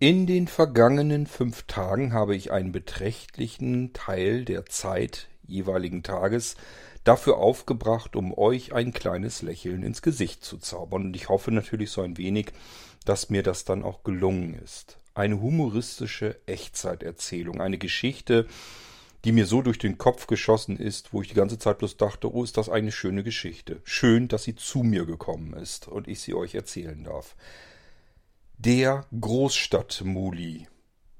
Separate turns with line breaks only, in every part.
In den vergangenen fünf Tagen habe ich einen beträchtlichen Teil der Zeit jeweiligen Tages dafür aufgebracht, um euch ein kleines Lächeln ins Gesicht zu zaubern. Und ich hoffe natürlich so ein wenig, dass mir das dann auch gelungen ist. Eine humoristische Echtzeiterzählung, eine Geschichte, die mir so durch den Kopf geschossen ist, wo ich die ganze Zeit bloß dachte, oh, ist das eine schöne Geschichte. Schön, dass sie zu mir gekommen ist und ich sie euch erzählen darf. Der Großstadtmuli.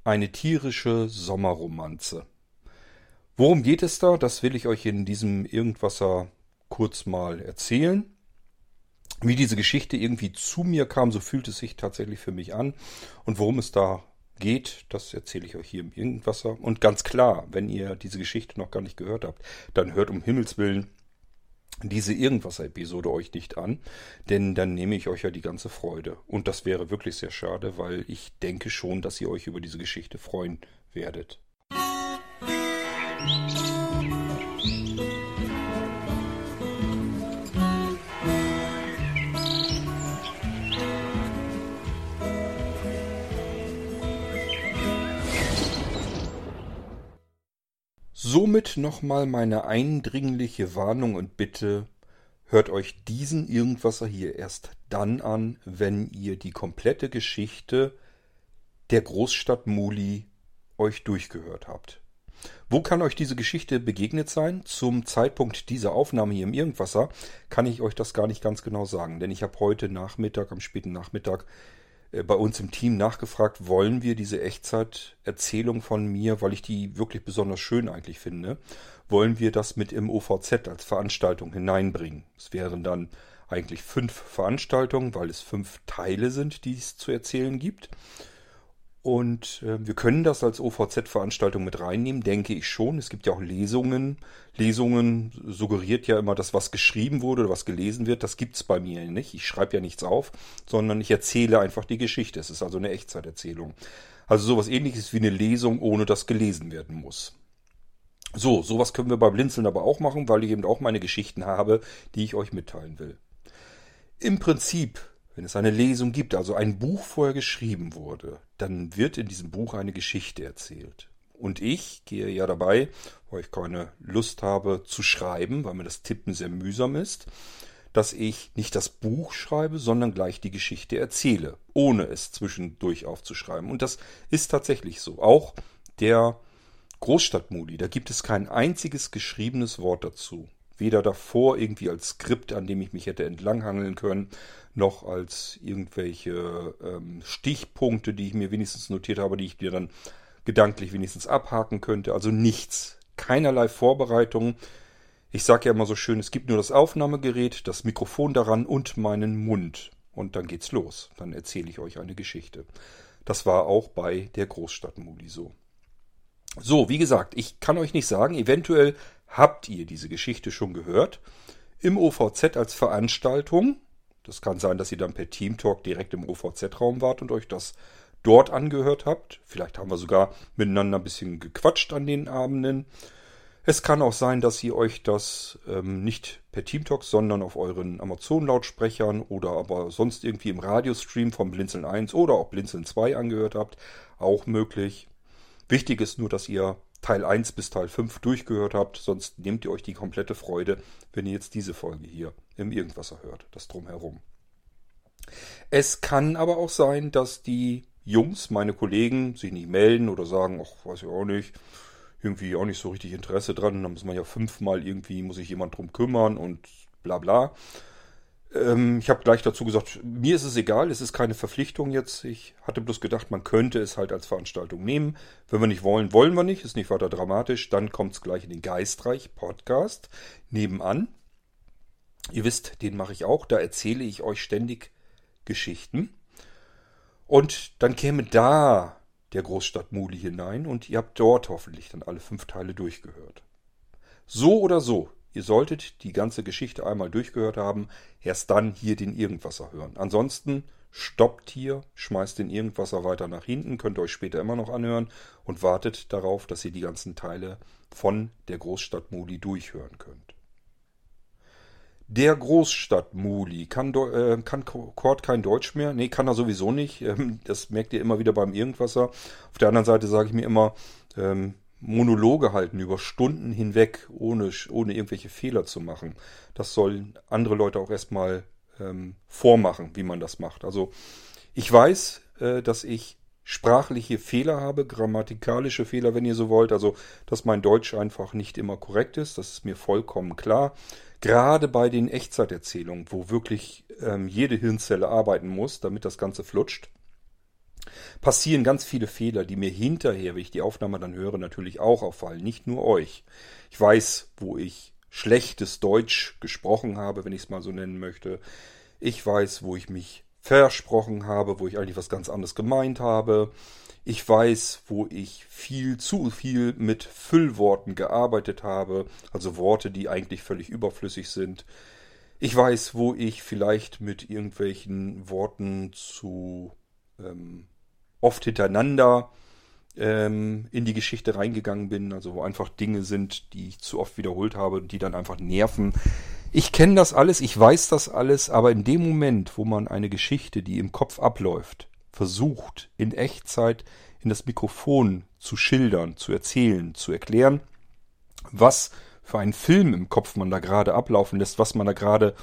Eine tierische Sommerromanze. Worum geht es da? Das will ich euch in diesem Irgendwasser kurz mal erzählen. Wie diese Geschichte irgendwie zu mir kam, so fühlt es sich tatsächlich für mich an. Und worum es da geht, das erzähle ich euch hier im Irgendwasser. Und ganz klar, wenn ihr diese Geschichte noch gar nicht gehört habt, dann hört um Himmels Willen diese Irgendwasser-Episode euch nicht an, denn dann nehme ich euch ja die ganze Freude. Und das wäre wirklich sehr schade, weil ich denke schon, dass ihr euch über diese Geschichte freuen werdet. Somit nochmal meine eindringliche Warnung und Bitte, hört euch diesen Irgendwasser hier erst dann an, wenn ihr die komplette Geschichte der Großstadt Muli euch durchgehört habt. Wo kann euch diese Geschichte begegnet sein? Zum Zeitpunkt dieser Aufnahme hier im Irgendwasser kann ich euch das gar nicht ganz genau sagen, denn ich habe heute Nachmittag, am späten Nachmittag, bei uns im Team nachgefragt, wollen wir diese Echtzeiterzählung von mir, weil ich die wirklich besonders schön eigentlich finde, wollen wir das mit im OVZ als Veranstaltung hineinbringen. Es wären dann eigentlich fünf Veranstaltungen, weil es fünf Teile sind, die es zu erzählen gibt. Und äh, wir können das als OVZ-Veranstaltung mit reinnehmen, denke ich schon. Es gibt ja auch Lesungen. Lesungen suggeriert ja immer, dass was geschrieben wurde oder was gelesen wird. Das gibt's bei mir nicht. Ich schreibe ja nichts auf, sondern ich erzähle einfach die Geschichte. Es ist also eine Echtzeiterzählung. Also sowas ähnliches wie eine Lesung, ohne dass gelesen werden muss. So, sowas können wir bei Blinzeln aber auch machen, weil ich eben auch meine Geschichten habe, die ich euch mitteilen will. Im Prinzip wenn es eine Lesung gibt, also ein Buch vorher geschrieben wurde, dann wird in diesem Buch eine Geschichte erzählt. Und ich gehe ja dabei, weil ich keine Lust habe zu schreiben, weil mir das Tippen sehr mühsam ist, dass ich nicht das Buch schreibe, sondern gleich die Geschichte erzähle, ohne es zwischendurch aufzuschreiben. Und das ist tatsächlich so. Auch der Großstadtmodi, da gibt es kein einziges geschriebenes Wort dazu. Weder davor irgendwie als Skript, an dem ich mich hätte entlanghangeln können, noch als irgendwelche ähm, Stichpunkte, die ich mir wenigstens notiert habe, die ich dir dann gedanklich wenigstens abhaken könnte. Also nichts. Keinerlei Vorbereitung. Ich sage ja immer so schön, es gibt nur das Aufnahmegerät, das Mikrofon daran und meinen Mund. Und dann geht's los. Dann erzähle ich euch eine Geschichte. Das war auch bei der Großstadtmuli so. So, wie gesagt, ich kann euch nicht sagen, eventuell habt ihr diese Geschichte schon gehört. Im OVZ als Veranstaltung das kann sein, dass ihr dann per Teamtalk direkt im OVZ-Raum wart und euch das dort angehört habt. Vielleicht haben wir sogar miteinander ein bisschen gequatscht an den Abenden. Es kann auch sein, dass ihr euch das ähm, nicht per Teamtalk, sondern auf euren Amazon-Lautsprechern oder aber sonst irgendwie im Radiostream vom Blinzeln 1 oder auch Blinzeln 2 angehört habt. Auch möglich. Wichtig ist nur, dass ihr Teil 1 bis Teil 5 durchgehört habt, sonst nehmt ihr euch die komplette Freude, wenn ihr jetzt diese Folge hier im Irgendwasser hört, das drumherum. Es kann aber auch sein, dass die Jungs, meine Kollegen, sich nicht melden oder sagen, ach, weiß ich auch nicht, irgendwie auch nicht so richtig Interesse dran, dann muss man ja fünfmal irgendwie, muss sich jemand drum kümmern und bla bla. Ähm, ich habe gleich dazu gesagt, mir ist es egal, es ist keine Verpflichtung jetzt. Ich hatte bloß gedacht, man könnte es halt als Veranstaltung nehmen. Wenn wir nicht wollen, wollen wir nicht, ist nicht weiter dramatisch. Dann kommt es gleich in den Geistreich Podcast nebenan. Ihr wisst, den mache ich auch. Da erzähle ich euch ständig Geschichten. Und dann käme da der Großstadt Muli hinein und ihr habt dort hoffentlich dann alle fünf Teile durchgehört. So oder so, Ihr solltet die ganze Geschichte einmal durchgehört haben, erst dann hier den Irgendwasser hören. Ansonsten stoppt hier, schmeißt den Irgendwasser weiter nach hinten, könnt ihr euch später immer noch anhören und wartet darauf, dass ihr die ganzen Teile von der Großstadt Moli durchhören könnt. Der Großstadt-Muli. Kann, äh, kann Kurt kein Deutsch mehr? Nee, kann er sowieso nicht. Ähm, das merkt ihr immer wieder beim Irgendwasser. Auf der anderen Seite sage ich mir immer, ähm, Monologe halten über Stunden hinweg, ohne, ohne irgendwelche Fehler zu machen. Das sollen andere Leute auch erstmal ähm, vormachen, wie man das macht. Also ich weiß, äh, dass ich sprachliche Fehler habe, grammatikalische Fehler, wenn ihr so wollt. Also, dass mein Deutsch einfach nicht immer korrekt ist, das ist mir vollkommen klar. Gerade bei den Echtzeiterzählungen, wo wirklich ähm, jede Hirnzelle arbeiten muss, damit das Ganze flutscht, passieren ganz viele Fehler, die mir hinterher, wenn ich die Aufnahme dann höre, natürlich auch auffallen. Nicht nur euch. Ich weiß, wo ich schlechtes Deutsch gesprochen habe, wenn ich es mal so nennen möchte. Ich weiß, wo ich mich versprochen habe, wo ich eigentlich was ganz anderes gemeint habe. Ich weiß, wo ich viel zu viel mit Füllworten gearbeitet habe, also Worte, die eigentlich völlig überflüssig sind. Ich weiß, wo ich vielleicht mit irgendwelchen Worten zu ähm, oft hintereinander ähm, in die Geschichte reingegangen bin, also wo einfach Dinge sind, die ich zu oft wiederholt habe und die dann einfach nerven. Ich kenne das alles, ich weiß das alles, aber in dem Moment, wo man eine Geschichte, die im Kopf abläuft, versucht, in Echtzeit in das Mikrofon zu schildern, zu erzählen, zu erklären, was für einen Film im Kopf man da gerade ablaufen lässt, was man da gerade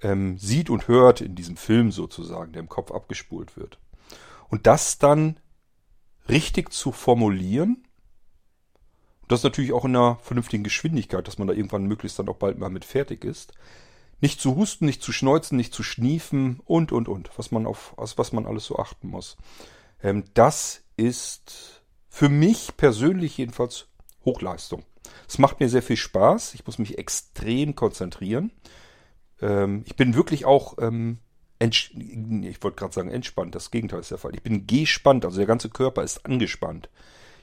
ähm, sieht und hört in diesem Film sozusagen, der im Kopf abgespult wird. Und das dann richtig zu formulieren. Und das natürlich auch in einer vernünftigen Geschwindigkeit, dass man da irgendwann möglichst dann auch bald mal mit fertig ist. Nicht zu husten, nicht zu schneuzen, nicht zu schniefen und, und, und. Was man auf, was man alles so achten muss. Ähm, das ist für mich persönlich jedenfalls Hochleistung. Es macht mir sehr viel Spaß. Ich muss mich extrem konzentrieren. Ähm, ich bin wirklich auch ähm, ich wollte gerade sagen entspannt, das Gegenteil ist der Fall. Ich bin gespannt, also der ganze Körper ist angespannt.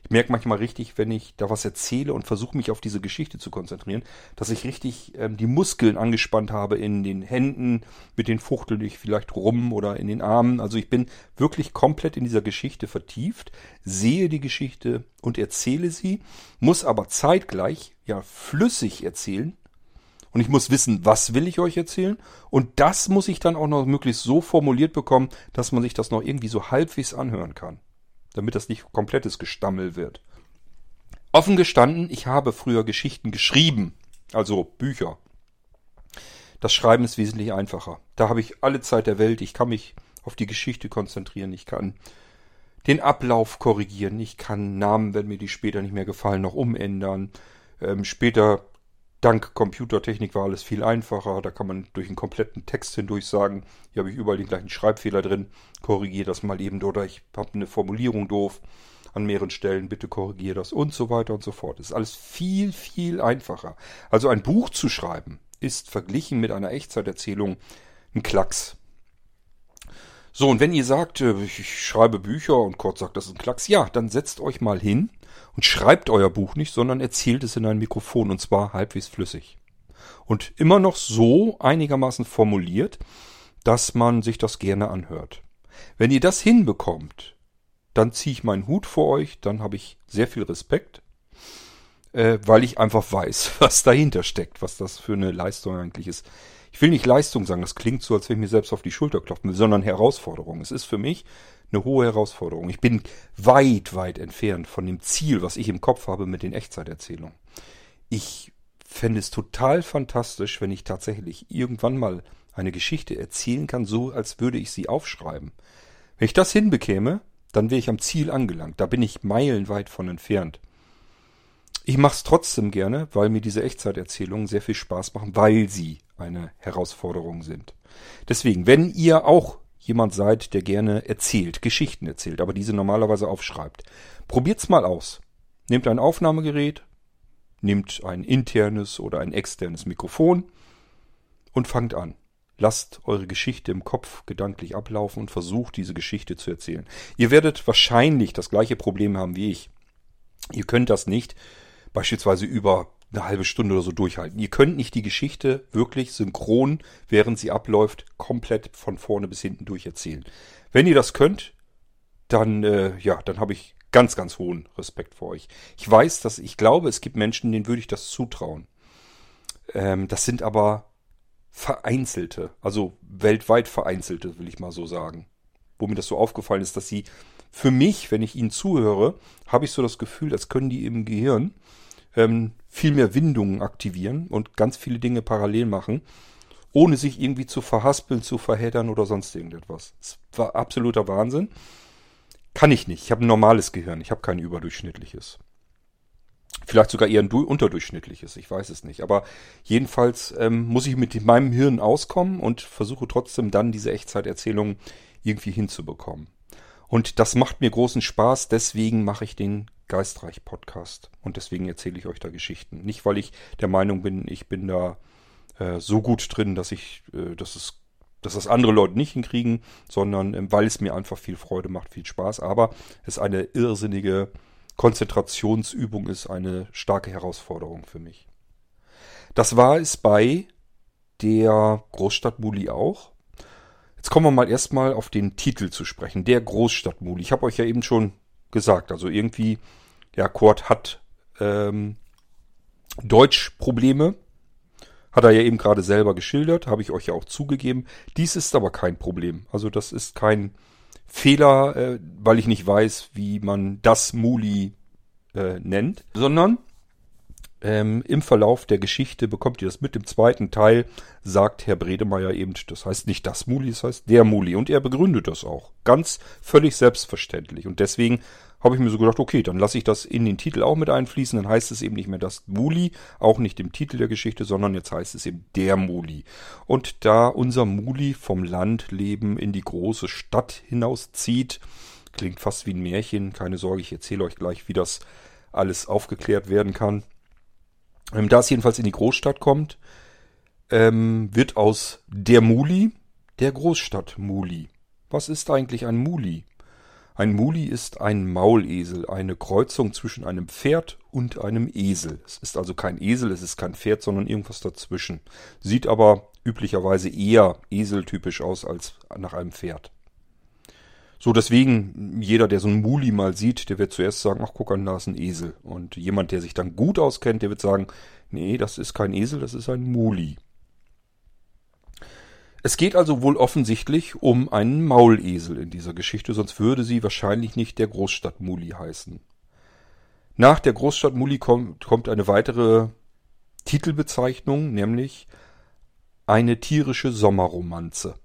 Ich merke manchmal richtig, wenn ich da was erzähle und versuche mich auf diese Geschichte zu konzentrieren, dass ich richtig ähm, die Muskeln angespannt habe in den Händen, mit den fuchtel ich vielleicht rum oder in den Armen. Also ich bin wirklich komplett in dieser Geschichte vertieft, sehe die Geschichte und erzähle sie, muss aber zeitgleich ja flüssig erzählen, und ich muss wissen, was will ich euch erzählen und das muss ich dann auch noch möglichst so formuliert bekommen, dass man sich das noch irgendwie so halbwegs anhören kann, damit das nicht komplettes Gestammel wird. Offen gestanden, ich habe früher Geschichten geschrieben, also Bücher. Das Schreiben ist wesentlich einfacher. Da habe ich alle Zeit der Welt, ich kann mich auf die Geschichte konzentrieren, ich kann den Ablauf korrigieren, ich kann Namen, wenn mir die später nicht mehr gefallen, noch umändern. Ähm, später Dank Computertechnik war alles viel einfacher. Da kann man durch einen kompletten Text hindurch sagen, hier habe ich überall den gleichen Schreibfehler drin, korrigiere das mal eben oder ich habe eine Formulierung doof an mehreren Stellen, bitte korrigiere das und so weiter und so fort. Das ist alles viel, viel einfacher. Also ein Buch zu schreiben ist verglichen mit einer Echtzeiterzählung ein Klacks. So, und wenn ihr sagt, äh, ich schreibe Bücher und Kurt sagt, das ist ein Klacks, ja, dann setzt euch mal hin und schreibt euer Buch nicht, sondern erzählt es in ein Mikrofon und zwar halbwegs flüssig. Und immer noch so einigermaßen formuliert, dass man sich das gerne anhört. Wenn ihr das hinbekommt, dann ziehe ich meinen Hut vor euch, dann habe ich sehr viel Respekt, äh, weil ich einfach weiß, was dahinter steckt, was das für eine Leistung eigentlich ist. Ich will nicht Leistung sagen, das klingt so, als wenn ich mir selbst auf die Schulter klopfen will, sondern Herausforderung. Es ist für mich eine hohe Herausforderung. Ich bin weit, weit entfernt von dem Ziel, was ich im Kopf habe mit den Echtzeiterzählungen. Ich fände es total fantastisch, wenn ich tatsächlich irgendwann mal eine Geschichte erzählen kann, so als würde ich sie aufschreiben. Wenn ich das hinbekäme, dann wäre ich am Ziel angelangt. Da bin ich meilenweit von entfernt. Ich mache es trotzdem gerne, weil mir diese Echtzeiterzählungen sehr viel Spaß machen, weil sie eine Herausforderung sind. Deswegen, wenn ihr auch jemand seid, der gerne erzählt, Geschichten erzählt, aber diese normalerweise aufschreibt. Probiert's mal aus. Nehmt ein Aufnahmegerät, nehmt ein internes oder ein externes Mikrofon und fangt an. Lasst eure Geschichte im Kopf gedanklich ablaufen und versucht diese Geschichte zu erzählen. Ihr werdet wahrscheinlich das gleiche Problem haben wie ich. Ihr könnt das nicht beispielsweise über eine halbe Stunde oder so durchhalten. Ihr könnt nicht die Geschichte wirklich synchron, während sie abläuft, komplett von vorne bis hinten durcherzählen. Wenn ihr das könnt, dann, äh, ja, dann habe ich ganz, ganz hohen Respekt vor euch. Ich weiß, dass ich glaube, es gibt Menschen, denen würde ich das zutrauen. Ähm, das sind aber vereinzelte, also weltweit vereinzelte, will ich mal so sagen. Wo mir das so aufgefallen ist, dass sie für mich, wenn ich ihnen zuhöre, habe ich so das Gefühl, als können die im Gehirn ähm, viel mehr Windungen aktivieren und ganz viele Dinge parallel machen, ohne sich irgendwie zu verhaspeln, zu verheddern oder sonst irgendetwas. Das war absoluter Wahnsinn. Kann ich nicht. Ich habe ein normales Gehirn. Ich habe kein überdurchschnittliches. Vielleicht sogar eher ein unterdurchschnittliches, ich weiß es nicht. Aber jedenfalls ähm, muss ich mit meinem Hirn auskommen und versuche trotzdem dann diese Echtzeiterzählung irgendwie hinzubekommen. Und das macht mir großen Spaß, deswegen mache ich den Geistreich-Podcast. Und deswegen erzähle ich euch da Geschichten. Nicht, weil ich der Meinung bin, ich bin da äh, so gut drin, dass ich, äh, dass es dass das andere Leute nicht hinkriegen, sondern ähm, weil es mir einfach viel Freude macht, viel Spaß, aber es eine irrsinnige Konzentrationsübung ist, eine starke Herausforderung für mich. Das war es bei der Großstadt Muli auch. Jetzt kommen wir mal erstmal auf den Titel zu sprechen. Der Großstadt Muli. Ich habe euch ja eben schon gesagt, also irgendwie, ja, Kurt hat ähm, Deutschprobleme. Hat er ja eben gerade selber geschildert, habe ich euch ja auch zugegeben. Dies ist aber kein Problem. Also das ist kein Fehler, äh, weil ich nicht weiß, wie man das Muli äh, nennt, sondern ähm, im Verlauf der Geschichte bekommt ihr das mit. Im zweiten Teil sagt Herr Bredemeier eben, das heißt nicht das Muli, das heißt der Muli. Und er begründet das auch. Ganz völlig selbstverständlich. Und deswegen habe ich mir so gedacht, okay, dann lasse ich das in den Titel auch mit einfließen. Dann heißt es eben nicht mehr das Muli, auch nicht im Titel der Geschichte, sondern jetzt heißt es eben der Muli. Und da unser Muli vom Landleben in die große Stadt hinauszieht, klingt fast wie ein Märchen, keine Sorge, ich erzähle euch gleich, wie das alles aufgeklärt werden kann. Ähm, da es jedenfalls in die Großstadt kommt, ähm, wird aus der Muli der Großstadt Muli. Was ist eigentlich ein Muli? Ein Muli ist ein Maulesel, eine Kreuzung zwischen einem Pferd und einem Esel. Es ist also kein Esel, es ist kein Pferd, sondern irgendwas dazwischen. Sieht aber üblicherweise eher eseltypisch aus als nach einem Pferd. So, deswegen, jeder, der so einen Muli mal sieht, der wird zuerst sagen, ach guck an, da ist ein Esel. Und jemand, der sich dann gut auskennt, der wird sagen, nee, das ist kein Esel, das ist ein Muli. Es geht also wohl offensichtlich um einen Maulesel in dieser Geschichte, sonst würde sie wahrscheinlich nicht der Großstadt Muli heißen. Nach der Großstadt Muli kommt, kommt eine weitere Titelbezeichnung, nämlich eine tierische Sommerromanze.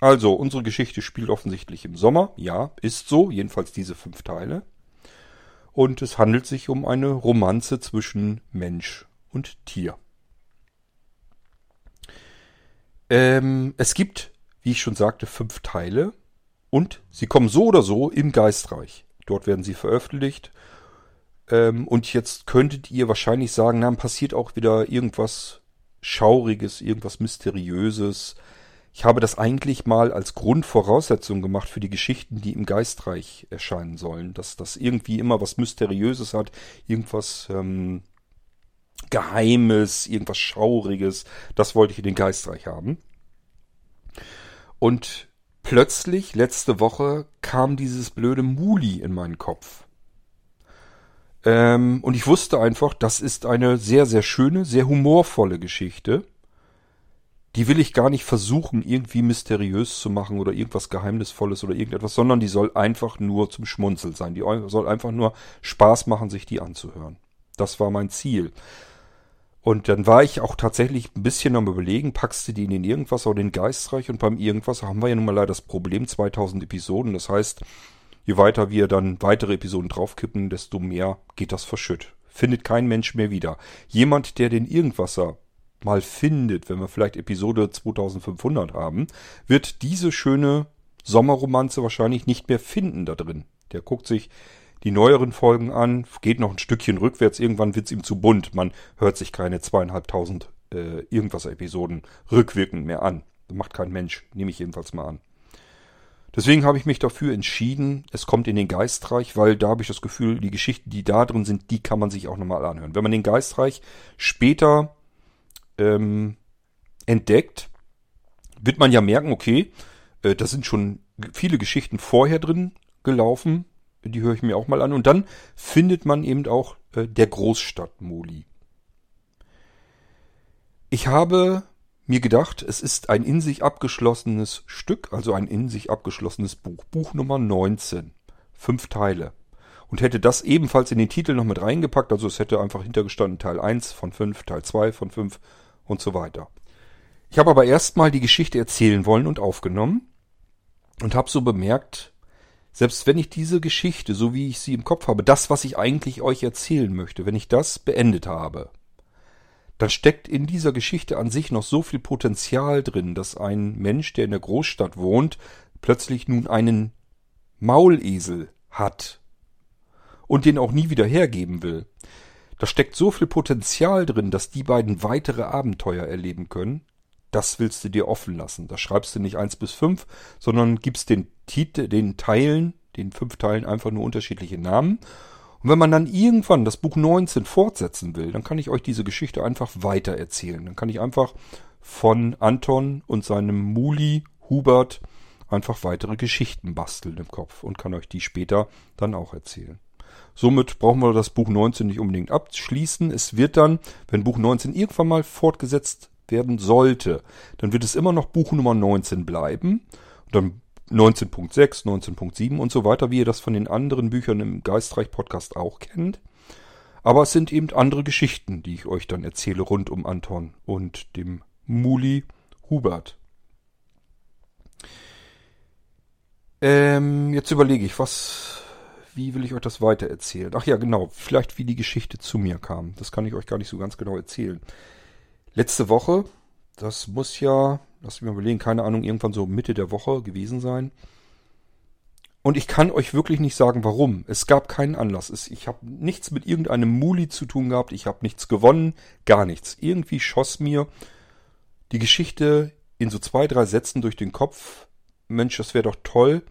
Also, unsere Geschichte spielt offensichtlich im Sommer. Ja, ist so, jedenfalls diese fünf Teile. Und es handelt sich um eine Romanze zwischen Mensch und Tier. Ähm, es gibt, wie ich schon sagte, fünf Teile und sie kommen so oder so im Geistreich. Dort werden sie veröffentlicht. Ähm, und jetzt könntet ihr wahrscheinlich sagen, dann passiert auch wieder irgendwas Schauriges, irgendwas Mysteriöses. Ich habe das eigentlich mal als Grundvoraussetzung gemacht für die Geschichten, die im Geistreich erscheinen sollen. Dass das irgendwie immer was Mysteriöses hat, irgendwas ähm, Geheimes, irgendwas Schauriges. Das wollte ich in den Geistreich haben. Und plötzlich, letzte Woche, kam dieses blöde Muli in meinen Kopf. Ähm, und ich wusste einfach, das ist eine sehr, sehr schöne, sehr humorvolle Geschichte. Die will ich gar nicht versuchen, irgendwie mysteriös zu machen oder irgendwas Geheimnisvolles oder irgendetwas, sondern die soll einfach nur zum Schmunzeln sein. Die soll einfach nur Spaß machen, sich die anzuhören. Das war mein Ziel. Und dann war ich auch tatsächlich ein bisschen am überlegen, packst du die in den Irgendwas oder den Geistreich? Und beim Irgendwas haben wir ja nun mal leider das Problem 2000 Episoden. Das heißt, je weiter wir dann weitere Episoden draufkippen, desto mehr geht das verschütt. Findet kein Mensch mehr wieder. Jemand, der den Irgendwasser mal findet, wenn wir vielleicht Episode 2500 haben, wird diese schöne Sommerromanze wahrscheinlich nicht mehr finden da drin. Der guckt sich die neueren Folgen an, geht noch ein Stückchen rückwärts, irgendwann wird's ihm zu bunt. Man hört sich keine zweieinhalbtausend äh, irgendwas Episoden rückwirkend mehr an. Das macht kein Mensch, nehme ich jedenfalls mal an. Deswegen habe ich mich dafür entschieden, es kommt in den Geistreich, weil da habe ich das Gefühl, die Geschichten, die da drin sind, die kann man sich auch nochmal anhören. Wenn man den Geistreich später ähm, entdeckt, wird man ja merken, okay, äh, da sind schon viele Geschichten vorher drin gelaufen, die höre ich mir auch mal an. Und dann findet man eben auch äh, der Großstadt Moli. Ich habe mir gedacht, es ist ein in sich abgeschlossenes Stück, also ein in sich abgeschlossenes Buch. Buch Nummer 19. Fünf Teile. Und hätte das ebenfalls in den Titel noch mit reingepackt, also es hätte einfach hintergestanden Teil 1 von 5, Teil 2 von 5 und so weiter. Ich habe aber erstmal die Geschichte erzählen wollen und aufgenommen und habe so bemerkt, selbst wenn ich diese Geschichte, so wie ich sie im Kopf habe, das, was ich eigentlich euch erzählen möchte, wenn ich das beendet habe, dann steckt in dieser Geschichte an sich noch so viel Potenzial drin, dass ein Mensch, der in der Großstadt wohnt, plötzlich nun einen Maulesel hat und den auch nie wieder hergeben will. Da steckt so viel Potenzial drin, dass die beiden weitere Abenteuer erleben können. Das willst du dir offen lassen. Da schreibst du nicht eins bis fünf, sondern gibst den Titel, den Teilen, den fünf Teilen einfach nur unterschiedliche Namen und wenn man dann irgendwann das Buch 19 fortsetzen will, dann kann ich euch diese Geschichte einfach weiter erzählen. Dann kann ich einfach von Anton und seinem Muli Hubert einfach weitere Geschichten basteln im Kopf und kann euch die später dann auch erzählen. Somit brauchen wir das Buch 19 nicht unbedingt abschließen. Es wird dann, wenn Buch 19 irgendwann mal fortgesetzt werden sollte, dann wird es immer noch Buch Nummer 19 bleiben. Und dann 19.6, 19.7 und so weiter, wie ihr das von den anderen Büchern im Geistreich-Podcast auch kennt. Aber es sind eben andere Geschichten, die ich euch dann erzähle rund um Anton und dem Muli Hubert. Ähm, jetzt überlege ich, was, wie will ich euch das weiter erzählen? Ach ja, genau, vielleicht wie die Geschichte zu mir kam. Das kann ich euch gar nicht so ganz genau erzählen. Letzte Woche, das muss ja lass mich mal überlegen, keine Ahnung, irgendwann so Mitte der Woche gewesen sein. Und ich kann euch wirklich nicht sagen, warum. Es gab keinen Anlass. Ich habe nichts mit irgendeinem Muli zu tun gehabt. Ich habe nichts gewonnen. Gar nichts. Irgendwie schoss mir die Geschichte in so zwei, drei Sätzen durch den Kopf. Mensch, das wäre doch toll,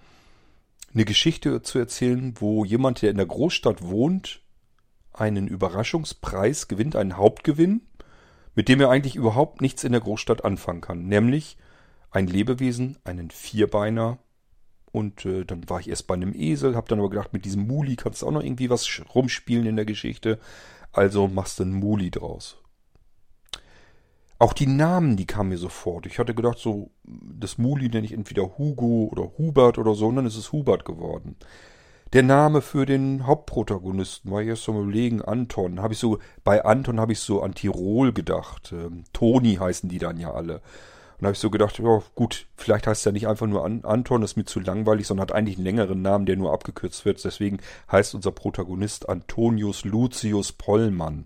eine Geschichte zu erzählen, wo jemand, der in der Großstadt wohnt, einen Überraschungspreis gewinnt, einen Hauptgewinn mit dem er eigentlich überhaupt nichts in der Großstadt anfangen kann. Nämlich ein Lebewesen, einen Vierbeiner. Und äh, dann war ich erst bei einem Esel, hab dann aber gedacht, mit diesem Muli kannst du auch noch irgendwie was rumspielen in der Geschichte. Also machst du einen Muli draus. Auch die Namen, die kamen mir sofort. Ich hatte gedacht, so, das Muli nenne ich entweder Hugo oder Hubert oder so, und dann ist es Hubert geworden der Name für den Hauptprotagonisten war jetzt zum Überlegen Anton. Habe ich so bei Anton habe ich so an Tirol gedacht. Ähm, Toni heißen die dann ja alle. Und habe ich so gedacht, ja gut, vielleicht heißt er nicht einfach nur An Anton, das ist mir zu langweilig, sondern hat eigentlich einen längeren Namen, der nur abgekürzt wird. Deswegen heißt unser Protagonist Antonius Lucius Pollmann.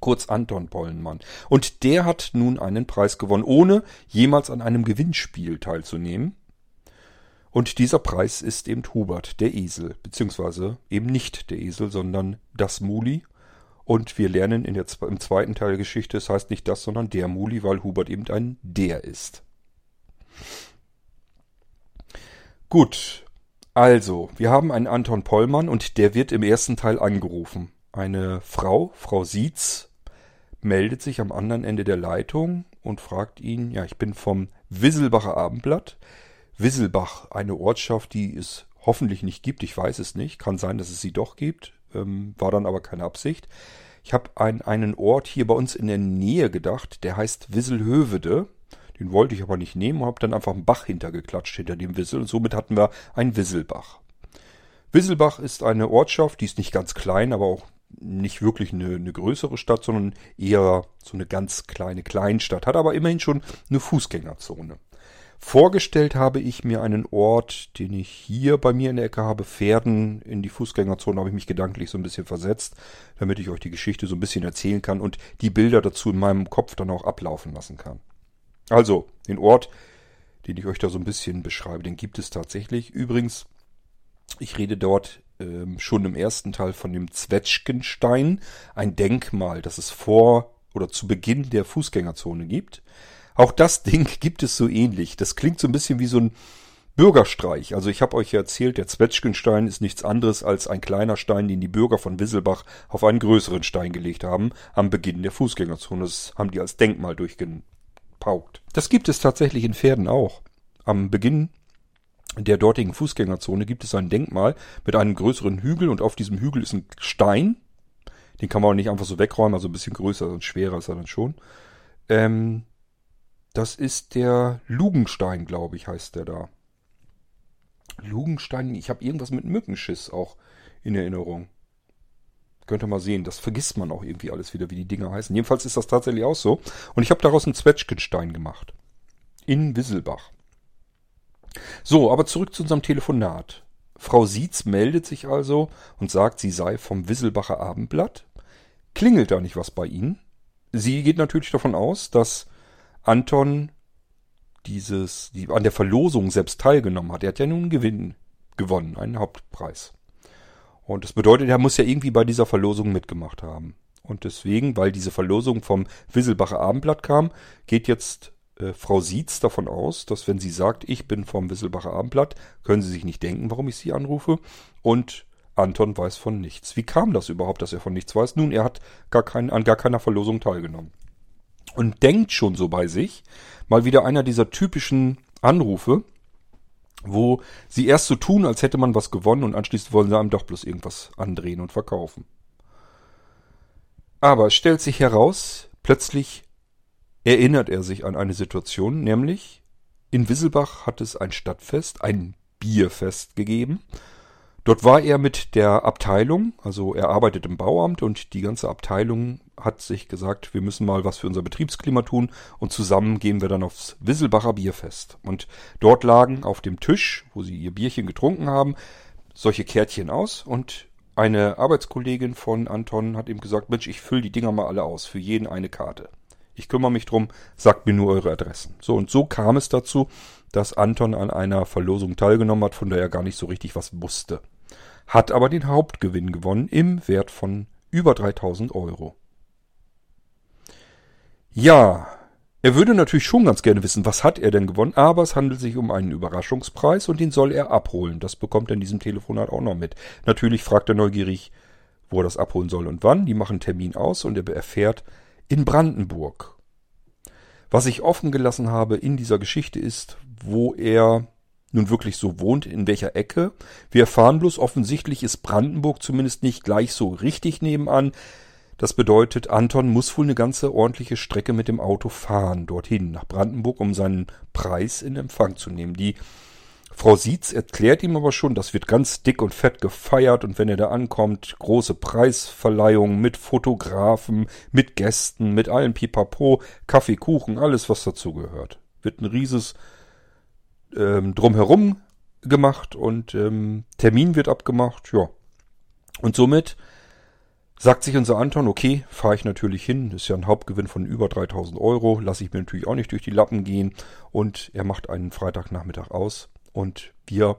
Kurz Anton Pollmann. Und der hat nun einen Preis gewonnen, ohne jemals an einem Gewinnspiel teilzunehmen. Und dieser Preis ist eben Hubert, der Esel, beziehungsweise eben nicht der Esel, sondern das Muli. Und wir lernen in der, im zweiten Teil der Geschichte, es heißt nicht das, sondern der Muli, weil Hubert eben ein der ist. Gut, also, wir haben einen Anton Pollmann und der wird im ersten Teil angerufen. Eine Frau, Frau Sietz, meldet sich am anderen Ende der Leitung und fragt ihn, ja, ich bin vom Wisselbacher Abendblatt. Wisselbach, eine Ortschaft, die es hoffentlich nicht gibt. Ich weiß es nicht. Kann sein, dass es sie doch gibt. Ähm, war dann aber keine Absicht. Ich habe an einen Ort hier bei uns in der Nähe gedacht, der heißt Wisselhövede. Den wollte ich aber nicht nehmen und habe dann einfach einen Bach hintergeklatscht hinter dem Wissel und somit hatten wir einen Wisselbach. Wisselbach ist eine Ortschaft, die ist nicht ganz klein, aber auch nicht wirklich eine, eine größere Stadt, sondern eher so eine ganz kleine Kleinstadt, hat aber immerhin schon eine Fußgängerzone. Vorgestellt habe ich mir einen Ort, den ich hier bei mir in der Ecke habe, Pferden in die Fußgängerzone, habe ich mich gedanklich so ein bisschen versetzt, damit ich euch die Geschichte so ein bisschen erzählen kann und die Bilder dazu in meinem Kopf dann auch ablaufen lassen kann. Also, den Ort, den ich euch da so ein bisschen beschreibe, den gibt es tatsächlich. Übrigens, ich rede dort ähm, schon im ersten Teil von dem Zwetschgenstein, ein Denkmal, das es vor oder zu Beginn der Fußgängerzone gibt. Auch das Ding gibt es so ähnlich. Das klingt so ein bisschen wie so ein Bürgerstreich. Also ich habe euch ja erzählt, der Zwetschgenstein ist nichts anderes als ein kleiner Stein, den die Bürger von Wisselbach auf einen größeren Stein gelegt haben, am Beginn der Fußgängerzone. Das haben die als Denkmal durchgepaukt. Das gibt es tatsächlich in Pferden auch. Am Beginn der dortigen Fußgängerzone gibt es ein Denkmal mit einem größeren Hügel und auf diesem Hügel ist ein Stein. Den kann man auch nicht einfach so wegräumen, also ein bisschen größer und schwerer ist er dann schon. Ähm, Das ist der Lugenstein, glaube ich, heißt der da. Lugenstein, ich habe irgendwas mit Mückenschiss auch in Erinnerung. Könnt ihr mal sehen, das vergisst man auch irgendwie alles wieder, wie die Dinger heißen. Jedenfalls ist das tatsächlich auch so. Und ich habe daraus einen Zwetschgenstein gemacht. In Wisselbach. So, aber zurück zu unserem Telefonat. Frau Sietz meldet sich also und sagt, sie sei vom Wisselbacher Abendblatt. Klingelt da nicht was bei Ihnen? Sie geht natürlich davon aus, dass Anton dieses, die, an der Verlosung selbst teilgenommen hat. Er hat ja nun Gewinn gewonnen, einen Hauptpreis. Und das bedeutet, er muss ja irgendwie bei dieser Verlosung mitgemacht haben. Und deswegen, weil diese Verlosung vom Wisselbacher Abendblatt kam, geht jetzt äh, Frau Sietz davon aus, dass wenn sie sagt, ich bin vom Wisselbacher Abendblatt, können Sie sich nicht denken, warum ich Sie anrufe. Und Anton weiß von nichts. Wie kam das überhaupt, dass er von nichts weiß? Nun, er hat gar kein, an gar keiner Verlosung teilgenommen. Und denkt schon so bei sich, mal wieder einer dieser typischen Anrufe, wo sie erst so tun, als hätte man was gewonnen und anschließend wollen sie einem doch bloß irgendwas andrehen und verkaufen. Aber es stellt sich heraus, plötzlich erinnert er sich an eine Situation, nämlich in Wisselbach hat es ein Stadtfest, ein Bierfest gegeben Dort war er mit der Abteilung, also er arbeitet im Bauamt und die ganze Abteilung hat sich gesagt, wir müssen mal was für unser Betriebsklima tun und zusammen gehen wir dann aufs Wisselbacher Bierfest. Und dort lagen auf dem Tisch, wo sie ihr Bierchen getrunken haben, solche Kärtchen aus und eine Arbeitskollegin von Anton hat ihm gesagt, Mensch, ich fülle die Dinger mal alle aus, für jeden eine Karte. Ich kümmere mich drum, sagt mir nur eure Adressen. So und so kam es dazu, dass Anton an einer Verlosung teilgenommen hat, von der er gar nicht so richtig was wusste hat aber den Hauptgewinn gewonnen im Wert von über 3000 Euro. Ja, er würde natürlich schon ganz gerne wissen, was hat er denn gewonnen, aber es handelt sich um einen Überraschungspreis und den soll er abholen. Das bekommt er in diesem Telefonat auch noch mit. Natürlich fragt er neugierig, wo er das abholen soll und wann. Die machen Termin aus und er erfährt in Brandenburg. Was ich offen gelassen habe in dieser Geschichte ist, wo er nun wirklich so wohnt, in welcher Ecke. Wir erfahren bloß, offensichtlich ist Brandenburg zumindest nicht gleich so richtig nebenan. Das bedeutet, Anton muss wohl eine ganze ordentliche Strecke mit dem Auto fahren, dorthin, nach Brandenburg, um seinen Preis in Empfang zu nehmen. Die Frau Sietz erklärt ihm aber schon, das wird ganz dick und fett gefeiert und wenn er da ankommt, große Preisverleihung mit Fotografen, mit Gästen, mit allem Pipapo, Kaffee, Kuchen, alles was dazu gehört. Wird ein rieses ähm, drumherum gemacht und ähm, Termin wird abgemacht, ja. Und somit sagt sich unser Anton, okay, fahre ich natürlich hin, ist ja ein Hauptgewinn von über 3000 Euro, lasse ich mir natürlich auch nicht durch die Lappen gehen und er macht einen Freitagnachmittag aus und wir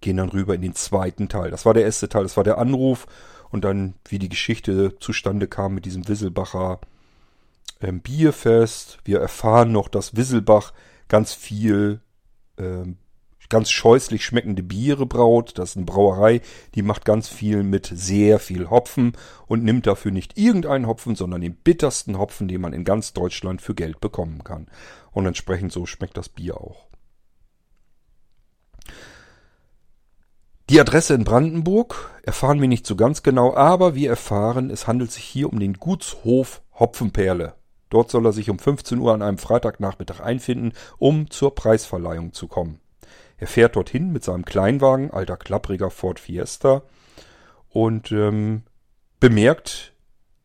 gehen dann rüber in den zweiten Teil. Das war der erste Teil, das war der Anruf und dann, wie die Geschichte zustande kam mit diesem Wisselbacher ähm, Bierfest. Wir erfahren noch, dass Wisselbach ganz viel ähm, ganz scheußlich schmeckende Biere braut. Das ist eine Brauerei, die macht ganz viel mit sehr viel Hopfen und nimmt dafür nicht irgendeinen Hopfen, sondern den bittersten Hopfen, den man in ganz Deutschland für Geld bekommen kann. Und entsprechend so schmeckt das Bier auch. Die Adresse in Brandenburg erfahren wir nicht so ganz genau, aber wir erfahren, es handelt sich hier um den Gutshof Hopfenperle. Dort soll er sich um 15 Uhr an einem Freitagnachmittag einfinden, um zur Preisverleihung zu kommen. Er fährt dorthin mit seinem Kleinwagen, alter klappriger Ford Fiesta, und ähm, bemerkt,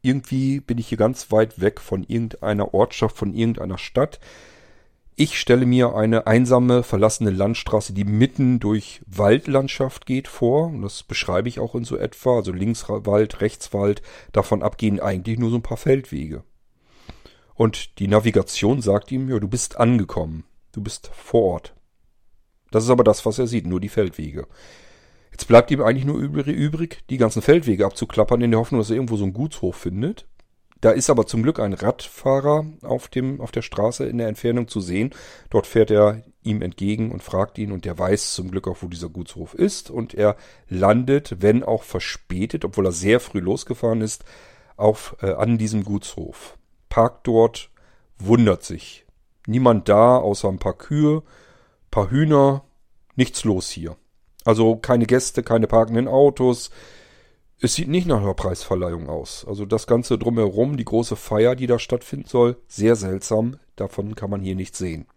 irgendwie bin ich hier ganz weit weg von irgendeiner Ortschaft, von irgendeiner Stadt. Ich stelle mir eine einsame, verlassene Landstraße, die mitten durch Waldlandschaft geht, vor. das beschreibe ich auch in so etwa. Also links Wald, rechts Wald. Davon abgehen eigentlich nur so ein paar Feldwege. Und die Navigation sagt ihm, ja, du bist angekommen. Du bist vor Ort. Das ist aber das, was er sieht, nur die Feldwege. Jetzt bleibt ihm eigentlich nur übrig, die ganzen Feldwege abzuklappern, in der Hoffnung, dass er irgendwo so einen Gutshof findet. Da ist aber zum Glück ein Radfahrer auf, dem, auf der Straße in der Entfernung zu sehen. Dort fährt er ihm entgegen und fragt ihn und der weiß zum Glück auch, wo dieser Gutshof ist. Und er landet, wenn auch verspätet, obwohl er sehr früh losgefahren ist, auf, äh, an diesem Gutshof parkt dort, wundert sich. Niemand da, außer ein paar Kühe, paar Hühner, nichts los hier. Also keine Gäste, keine parkenden Autos. Es sieht nicht nach einer Preisverleihung aus. Also das Ganze drumherum, die große Feier, die da stattfinden soll, sehr seltsam. davon kann man hier nichts sehen.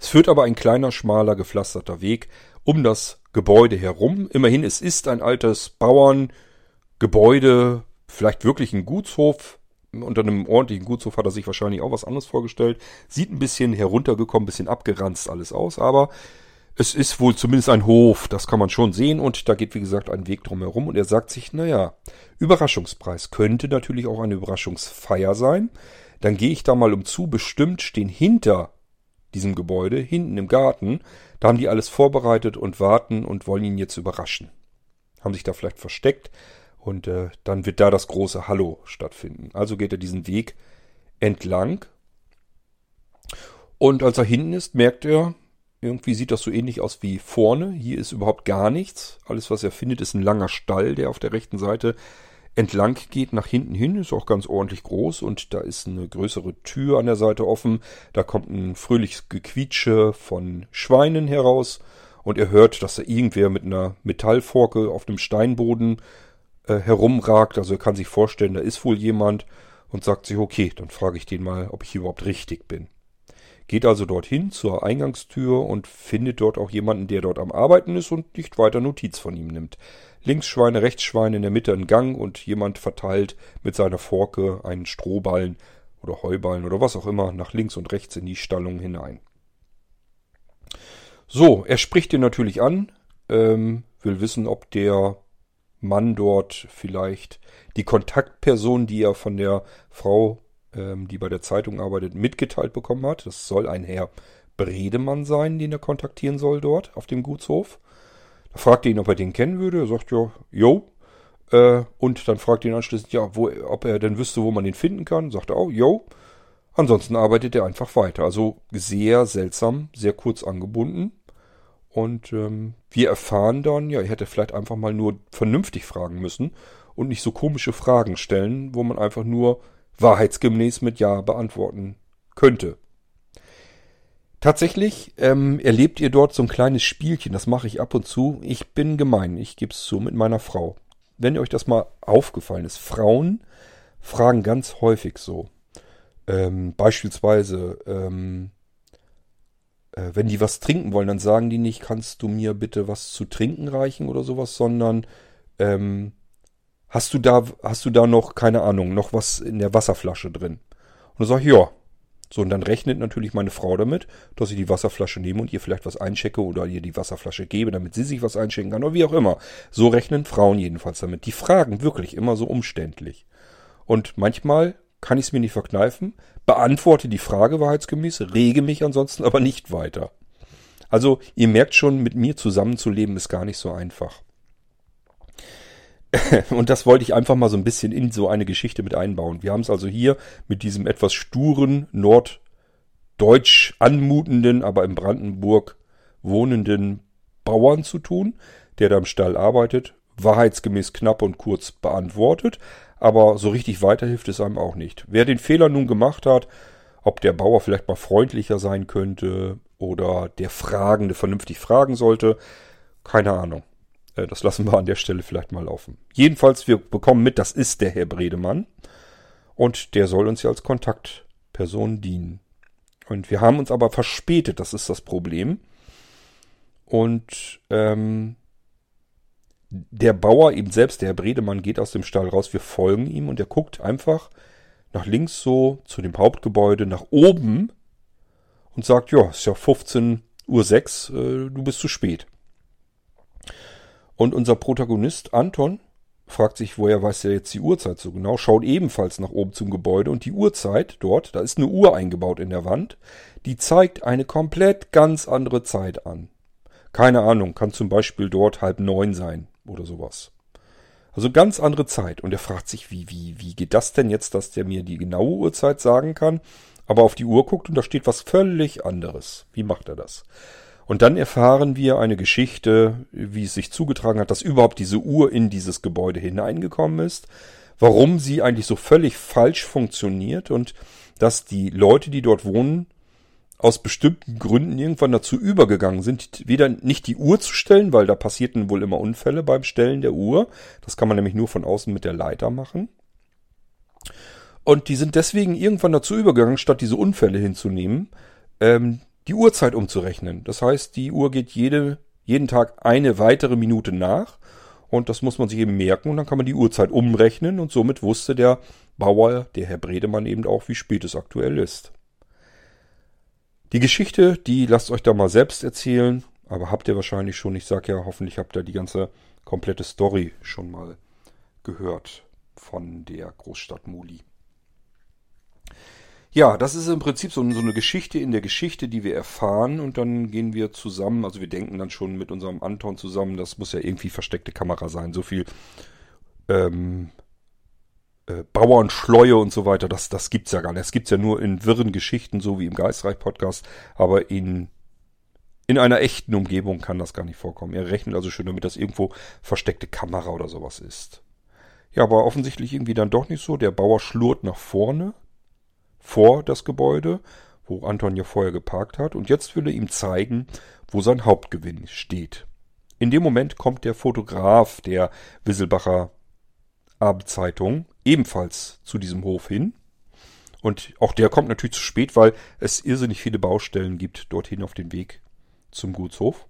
Es führt aber ein kleiner, schmaler, gepflasterter Weg um das Gebäude herum. Immerhin, es ist ein altes Bauerngebäude, vielleicht wirklich ein Gutshof. Unter einem ordentlichen Gutshof hat er sich wahrscheinlich auch was anderes vorgestellt. Sieht ein bisschen heruntergekommen, ein bisschen abgeranzt alles aus, aber es ist wohl zumindest ein Hof, das kann man schon sehen und da geht wie gesagt ein Weg drumherum und er sagt sich, naja, Überraschungspreis könnte natürlich auch eine Überraschungsfeier sein. Dann gehe ich da mal um zu, bestimmt stehen hinter diesem Gebäude, hinten im Garten, da haben die alles vorbereitet und warten und wollen ihn jetzt überraschen. Haben sich da vielleicht versteckt und äh, dann wird da das große Hallo stattfinden. Also geht er diesen Weg entlang und als er hinten ist, merkt er, irgendwie sieht das so ähnlich aus wie vorne. Hier ist überhaupt gar nichts. Alles, was er findet, ist ein langer Stall, der auf der rechten Seite entlang geht, nach hinten hin. Ist auch ganz ordentlich groß und da ist eine größere Tür an der Seite offen. Da kommt ein fröhliches Gequietsche von Schweinen heraus und er hört, dass da irgendwer mit einer Metallforke auf dem Steinboden äh, herumragt. Also er kann sich vorstellen, da ist wohl jemand und sagt sich, okay, dann frage ich den mal, ob ich überhaupt richtig bin. Geht also dorthin zur Eingangstür und findet dort auch jemanden, der dort am Arbeiten ist und nicht weiter Notiz von ihm nimmt. Links Schweine, rechts Schweine, in der Mitte ein Gang und jemand verteilt mit seiner Forke einen Strohballen oder Heuballen oder was auch immer nach links und rechts in die Stallung hinein. So, er spricht ihn natürlich an, ähm, will wissen, ob der Mann dort vielleicht die Kontaktperson, die er von der Frau ähm, die bei der Zeitung arbeitet, mitgeteilt bekommen hat. Das soll ein Herr Bredemann sein, den er kontaktieren soll dort auf dem Gutshof. Da fragt er ihn, ob er den kennen würde. Er sagt ja, jo. Äh, und dann fragt ihn anschließend, ja, wo, ob er denn wüsste, wo man den finden kann. Sagt er auch, jo. Ansonsten arbeitet er einfach weiter. Also sehr seltsam, sehr kurz angebunden. Und ähm, wir erfahren dann, ja, er hätte vielleicht einfach mal nur vernünftig fragen müssen und nicht so komische Fragen stellen, wo man einfach nur wahrheitsgemäß mit Ja beantworten könnte. Tatsächlich ähm, erlebt ihr dort so ein kleines Spielchen, das mache ich ab und zu. Ich bin gemein, ich gebe es zu, mit meiner Frau. Wenn euch das mal aufgefallen ist, Frauen fragen ganz häufig so. Ähm, beispielsweise, ähm, äh, wenn die was trinken wollen, dann sagen die nicht, kannst du mir bitte was zu trinken reichen oder sowas, sondern ähm, hast du da, hast du da noch, keine Ahnung, noch was in der Wasserflasche drin? Und dann sage ich, ja. So, und dann rechnet natürlich meine Frau damit, dass ich die Wasserflasche nehme und ihr vielleicht was einchecke oder ihr die Wasserflasche gebe, damit sie sich was einchecken kann oder wie auch immer. So rechnen Frauen jedenfalls damit. Die fragen wirklich immer so umständlich. Und manchmal kann ich es mir nicht verkneifen, beantworte die Frage wahrheitsgemäß, rege mich ansonsten aber nicht weiter. Also ihr merkt schon, mit mir zusammenzuleben ist gar nicht so einfach. Und das wollte ich einfach mal so ein bisschen in so eine Geschichte mit einbauen. Wir haben es also hier mit diesem etwas sturen, norddeutsch anmutenden, aber in Brandenburg wohnenden Bauern zu tun, der da im Stall arbeitet, wahrheitsgemäß knapp und kurz beantwortet, aber so richtig weiterhilft es einem auch nicht. Wer den Fehler nun gemacht hat, ob der Bauer vielleicht mal freundlicher sein könnte oder der Fragende vernünftig fragen sollte, keine Ahnung. Äh, das lassen wir an der Stelle vielleicht mal laufen. Jedenfalls, wir bekommen mit, das ist der Herr Bredemann. Und der soll uns ja als Kontaktperson dienen. Und wir haben uns aber verspätet, das ist das Problem. Und ähm, der Bauer eben selbst, der Herr Bredemann, geht aus dem Stall raus. Wir folgen ihm und er guckt einfach nach links so zu dem Hauptgebäude, nach oben und sagt, ja, ist ja 15 Uhr 6, äh, du bist zu spät. Und unser Protagonist Anton fragt sich, woher weiß er jetzt die Uhrzeit so genau, schaut ebenfalls nach oben zum Gebäude und die Uhrzeit dort, da ist eine Uhr eingebaut in der Wand, die zeigt eine komplett ganz andere Zeit an. Keine Ahnung, kann zum Beispiel dort halb neun sein oder sowas. Also ganz andere Zeit. Und er fragt sich, wie, wie, wie geht das denn jetzt, dass der mir die genaue Uhrzeit sagen kann, aber auf die Uhr guckt und da steht was völlig anderes. Wie macht er das? Und dann erfahren wir eine Geschichte, wie es sich zugetragen hat, dass überhaupt diese Uhr in dieses Gebäude hineingekommen ist, warum sie eigentlich so völlig falsch funktioniert und dass die Leute, die dort wohnen, aus bestimmten Gründen irgendwann dazu übergegangen sind, weder nicht die Uhr zu stellen, weil da passierten wohl immer Unfälle beim Stellen der Uhr. Das kann man nämlich nur von außen mit der Leiter machen. Und die sind deswegen irgendwann dazu übergegangen, statt diese Unfälle hinzunehmen, ähm, die Uhrzeit umzurechnen. Das heißt, die Uhr geht jede, jeden Tag eine weitere Minute nach. Und das muss man sich eben merken. Und dann kann man die Uhrzeit umrechnen. Und somit wusste der Bauer, der Herr Bredemann eben auch, wie spät es aktuell ist. Die Geschichte, die lasst euch da mal selbst erzählen. Aber habt ihr wahrscheinlich schon. Ich sag ja, hoffentlich habt ihr die ganze komplette Story schon mal gehört von der Großstadt Muli. Ja, das ist im Prinzip so, so, eine Geschichte in der Geschichte, die wir erfahren und dann gehen wir zusammen, also wir denken dann schon mit unserem Anton zusammen, das muss ja irgendwie versteckte Kamera sein, so viel ähm, äh, Bauernschleue und so weiter, das, das gibt's ja gar nicht. Das gibt's ja nur in wirren Geschichten, so wie im Geistreich-Podcast, aber in, in einer echten Umgebung kann das gar nicht vorkommen. Er rechnet also schon damit, dass irgendwo versteckte Kamera oder sowas ist. Ja, aber offensichtlich irgendwie dann doch nicht so. Der Bauer schlurrt nach vorne, vor das Gebäude, wo Anton ja vorher geparkt hat, und jetzt will er ihm zeigen, wo sein Hauptgewinn steht. In dem Moment kommt der Fotograf der Wisselbacher Abendzeitung ebenfalls zu diesem Hof hin. Und auch der kommt natürlich zu spät, weil es irrsinnig viele Baustellen gibt dorthin auf dem Weg zum Gutshof.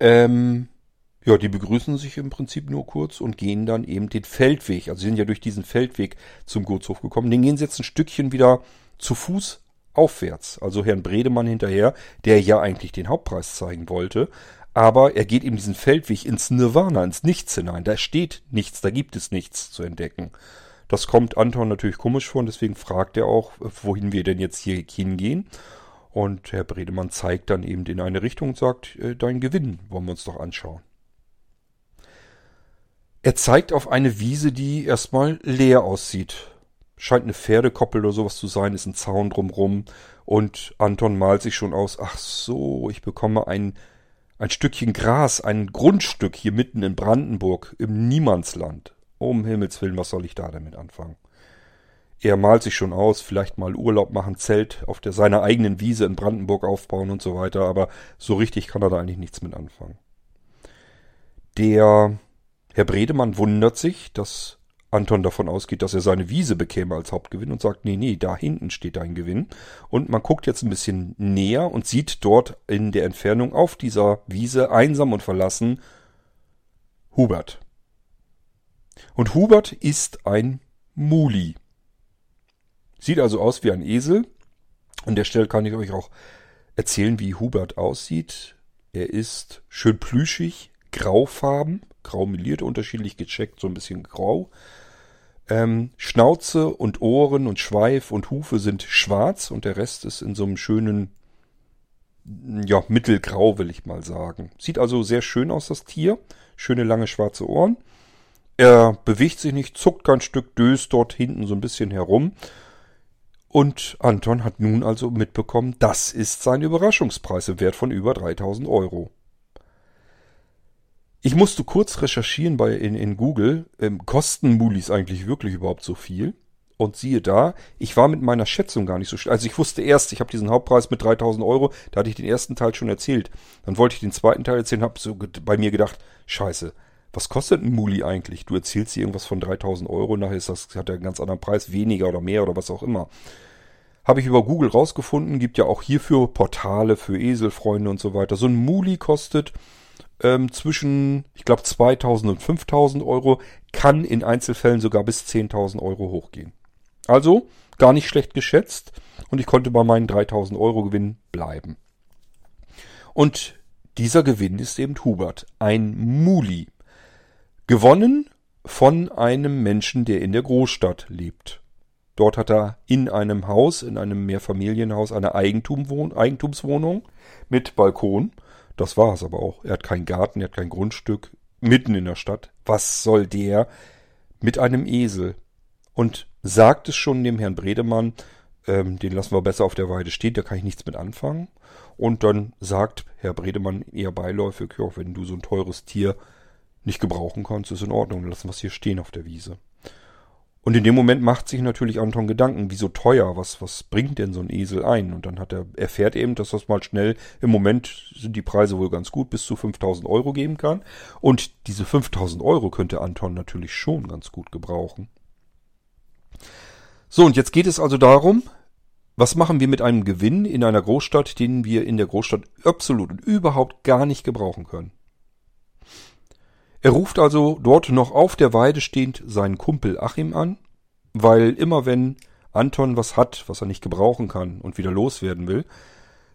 Ähm, ja, die begrüßen sich im Prinzip nur kurz und gehen dann eben den Feldweg. Also sie sind ja durch diesen Feldweg zum Gutshof gekommen. Den gehen sie jetzt ein Stückchen wieder zu Fuß aufwärts. Also Herrn Bredemann hinterher, der ja eigentlich den Hauptpreis zeigen wollte. Aber er geht eben diesen Feldweg ins Nirvana, ins Nichts hinein. Da steht nichts, da gibt es nichts zu entdecken. Das kommt Anton natürlich komisch vor und deswegen fragt er auch, wohin wir denn jetzt hier hingehen. Und Herr Bredemann zeigt dann eben in eine Richtung und sagt, äh, dein Gewinn wollen wir uns doch anschauen. Er zeigt auf eine Wiese, die erstmal leer aussieht. Scheint eine Pferdekoppel oder sowas zu sein, ist ein Zaun drumrum. Und Anton malt sich schon aus, ach so, ich bekomme ein, ein Stückchen Gras, ein Grundstück hier mitten in Brandenburg, im Niemandsland. Um Himmels Willen, was soll ich da damit anfangen? Er malt sich schon aus, vielleicht mal Urlaub machen, Zelt auf der seiner eigenen Wiese in Brandenburg aufbauen und so weiter, aber so richtig kann er da eigentlich nichts mit anfangen. Der Herr Bredemann wundert sich, dass Anton davon ausgeht, dass er seine Wiese bekäme als Hauptgewinn und sagt, nee, nee, da hinten steht ein Gewinn. Und man guckt jetzt ein bisschen näher und sieht dort in der Entfernung auf dieser Wiese einsam und verlassen Hubert. Und Hubert ist ein Muli. Sieht also aus wie ein Esel. An der Stelle kann ich euch auch erzählen, wie Hubert aussieht. Er ist schön plüschig, graufarben, grau meliert, unterschiedlich gecheckt, so ein bisschen grau. Ähm, Schnauze und Ohren und Schweif und Hufe sind schwarz und der Rest ist in so einem schönen, ja, mittelgrau, will ich mal sagen. Sieht also sehr schön aus, das Tier. Schöne lange schwarze Ohren. Er bewegt sich nicht, zuckt kein Stück, döst dort hinten so ein bisschen herum. Und Anton hat nun also mitbekommen, das ist sein Überraschungspreis im Wert von über 3000 Euro. Ich musste kurz recherchieren bei in, in Google, ähm, kosten Mulis eigentlich wirklich überhaupt so viel? Und siehe da, ich war mit meiner Schätzung gar nicht so schlecht. Also ich wusste erst, ich habe diesen Hauptpreis mit 3000 Euro, da hatte ich den ersten Teil schon erzählt. Dann wollte ich den zweiten Teil erzählen, habe so bei mir gedacht, scheiße, was kostet ein Muli eigentlich? Du erzählst dir irgendwas von 3000 Euro, nachher ist das, hat er einen ganz anderen Preis, weniger oder mehr oder was auch immer. Habe ich über Google rausgefunden, gibt ja auch hierfür Portale für Eselfreunde und so weiter. So ein Muli kostet ähm, zwischen, ich glaube, 2000 und 5000 Euro, kann in Einzelfällen sogar bis 10.000 Euro hochgehen. Also gar nicht schlecht geschätzt und ich konnte bei meinen 3000 Euro Gewinn bleiben. Und dieser Gewinn ist eben Hubert, ein Muli. Gewonnen von einem Menschen, der in der Großstadt lebt. Dort hat er in einem Haus, in einem Mehrfamilienhaus, eine Eigentumswohnung mit Balkon das war es aber auch. Er hat keinen Garten, er hat kein Grundstück, mitten in der Stadt. Was soll der mit einem Esel? Und sagt es schon dem Herrn Bredemann, ähm, den lassen wir besser auf der Weide stehen, da kann ich nichts mit anfangen. Und dann sagt Herr Bredemann eher beiläufig, ja, wenn du so ein teures Tier nicht gebrauchen kannst, ist in Ordnung, dann lassen wir es hier stehen auf der Wiese. Und in dem Moment macht sich natürlich Anton Gedanken, wieso teuer, was, was bringt denn so ein Esel ein? Und dann hat er, erfährt eben, dass das mal schnell, im Moment sind die Preise wohl ganz gut, bis zu 5000 Euro geben kann. Und diese 5000 Euro könnte Anton natürlich schon ganz gut gebrauchen. So, und jetzt geht es also darum, was machen wir mit einem Gewinn in einer Großstadt, den wir in der Großstadt absolut und überhaupt gar nicht gebrauchen können? Er ruft also dort noch auf der Weide stehend seinen Kumpel Achim an, weil immer wenn Anton was hat, was er nicht gebrauchen kann und wieder loswerden will,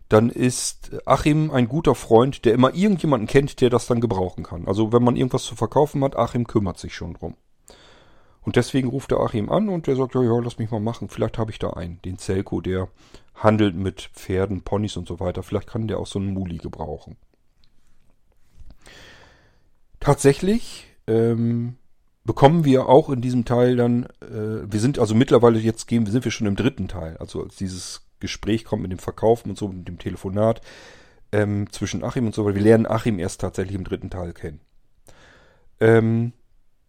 dann ist Achim ein guter Freund, der immer irgendjemanden kennt, der das dann gebrauchen kann. Also wenn man irgendwas zu verkaufen hat, Achim kümmert sich schon drum. Und deswegen ruft der Achim an und der sagt, ja, ja, lass mich mal machen. Vielleicht habe ich da einen, den Zelko, der handelt mit Pferden, Ponys und so weiter. Vielleicht kann der auch so einen Muli gebrauchen. Tatsächlich ähm, bekommen wir auch in diesem Teil dann, äh, wir sind also mittlerweile jetzt gehen, sind wir schon im dritten Teil, also als dieses Gespräch kommt mit dem Verkaufen und so, mit dem Telefonat ähm, zwischen Achim und so, weil wir lernen Achim erst tatsächlich im dritten Teil kennen. Ähm,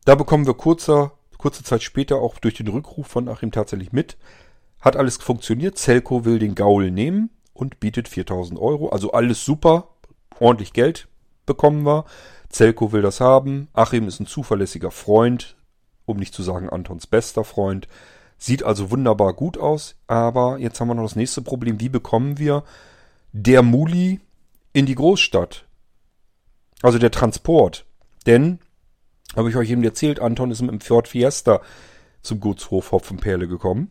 da bekommen wir kurzer, kurze Zeit später auch durch den Rückruf von Achim tatsächlich mit. Hat alles funktioniert. Zelko will den Gaul nehmen und bietet 4000 Euro. Also alles super. Ordentlich Geld bekommen wir. Zelko will das haben. Achim ist ein zuverlässiger Freund, um nicht zu sagen Antons bester Freund. Sieht also wunderbar gut aus. Aber jetzt haben wir noch das nächste Problem. Wie bekommen wir der Muli in die Großstadt? Also der Transport. Denn, habe ich euch eben erzählt, Anton ist mit dem Ford Fiesta zum Gutshof Hopfenperle gekommen.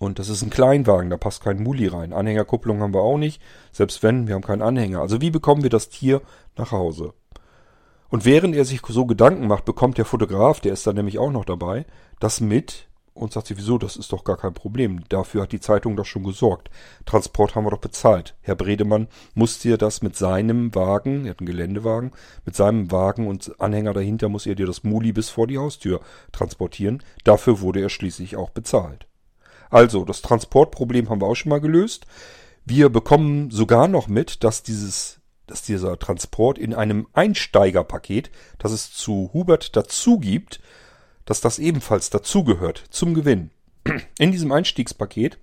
Und das ist ein Kleinwagen, da passt kein Muli rein. Anhängerkupplung haben wir auch nicht. Selbst wenn, wir haben keinen Anhänger. Also wie bekommen wir das Tier nach Hause? Und während er sich so Gedanken macht, bekommt der Fotograf, der ist dann nämlich auch noch dabei, das mit und sagt sich, wieso, das ist doch gar kein Problem. Dafür hat die Zeitung doch schon gesorgt. Transport haben wir doch bezahlt. Herr Bredemann musste ihr das mit seinem Wagen, er hat einen Geländewagen, mit seinem Wagen und Anhänger dahinter muss er dir das Muli bis vor die Haustür transportieren. Dafür wurde er schließlich auch bezahlt. Also, das Transportproblem haben wir auch schon mal gelöst. Wir bekommen sogar noch mit, dass dieses dass dieser Transport in einem Einsteigerpaket, das es zu Hubert dazu gibt, dass das ebenfalls dazugehört zum Gewinn. In diesem Einstiegspaket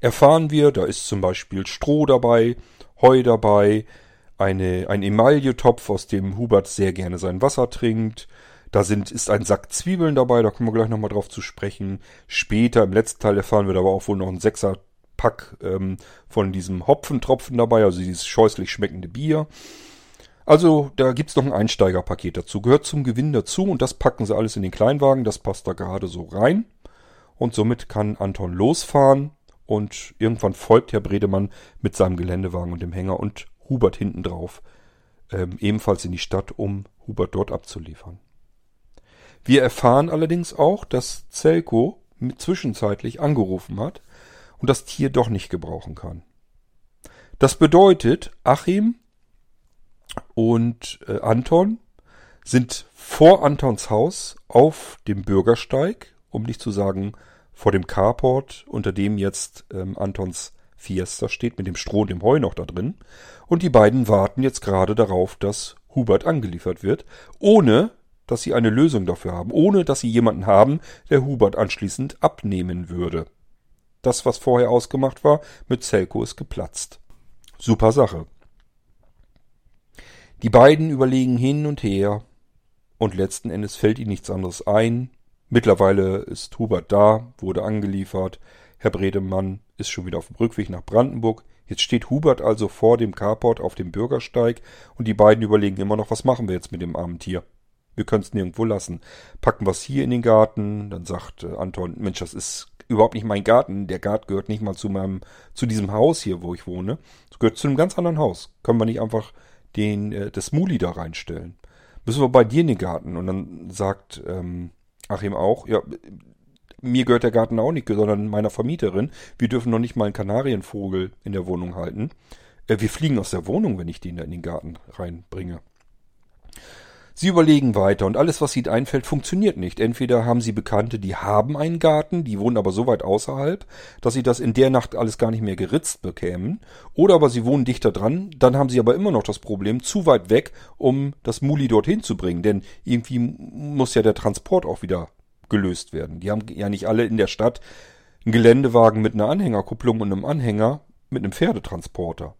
erfahren wir, da ist zum Beispiel Stroh dabei, Heu dabei, eine, ein Emailletopf, aus dem Hubert sehr gerne sein Wasser trinkt. Da sind, ist ein Sack Zwiebeln dabei, da kommen wir gleich nochmal drauf zu sprechen. Später, im letzten Teil erfahren wir aber auch wohl noch ein Sechser Pack ähm, von diesem Hopfentropfen dabei, also dieses scheußlich schmeckende Bier. Also da gibt's noch ein Einsteigerpaket dazu, gehört zum Gewinn dazu und das packen sie alles in den Kleinwagen, das passt da gerade so rein. Und somit kann Anton losfahren und irgendwann folgt Herr Bredemann mit seinem Geländewagen und dem Hänger und Hubert hinten drauf ähm, ebenfalls in die Stadt, um Hubert dort abzuliefern. Wir erfahren allerdings auch, dass Zelko zwischenzeitlich angerufen hat und das Tier doch nicht gebrauchen kann. Das bedeutet, Achim und äh, Anton sind vor Antons Haus auf dem Bürgersteig, um nicht zu sagen vor dem Carport, unter dem jetzt ähm, Antons Fiesta steht, mit dem Stroh und dem Heu noch da drin. Und die beiden warten jetzt gerade darauf, dass Hubert angeliefert wird, ohne dass sie eine Lösung dafür haben, ohne dass sie jemanden haben, der Hubert anschließend abnehmen würde. Das, was vorher ausgemacht war, mit Zelko ist geplatzt. Super Sache. Die beiden überlegen hin und her und letzten Endes fällt ihnen nichts anderes ein. Mittlerweile ist Hubert da, wurde angeliefert. Herr Bredemann ist schon wieder auf dem Rückweg nach Brandenburg. Jetzt steht Hubert also vor dem Carport auf dem Bürgersteig und die beiden überlegen immer noch, was machen wir jetzt mit dem armen Tier? Wir können es nirgendwo lassen. Packen wir es hier in den Garten, dann sagt äh, Anton, Mensch, das ist überhaupt nicht mein Garten. Der Garten gehört nicht mal zu meinem, zu diesem Haus hier, wo ich wohne. Es gehört zu einem ganz anderen Haus. Können wir nicht einfach den, äh, das Muli da reinstellen? Müssen wir bei dir in den Garten? Und dann sagt ähm, Achim auch, ja, mir gehört der Garten auch nicht, sondern meiner Vermieterin. Wir dürfen noch nicht mal einen Kanarienvogel in der Wohnung halten. Äh, wir fliegen aus der Wohnung, wenn ich den da in den Garten reinbringe. Sie überlegen weiter und alles, was ihnen einfällt, funktioniert nicht. Entweder haben sie Bekannte, die haben einen Garten, die wohnen aber so weit außerhalb, dass sie das in der Nacht alles gar nicht mehr geritzt bekämen. Oder aber sie wohnen dichter dran, dann haben sie aber immer noch das Problem, zu weit weg, um das Muli dorthin zu bringen. Denn irgendwie muss ja der Transport auch wieder gelöst werden. Die haben ja nicht alle in der Stadt einen Geländewagen mit einer Anhängerkupplung und einem Anhänger mit einem Pferdetransporter.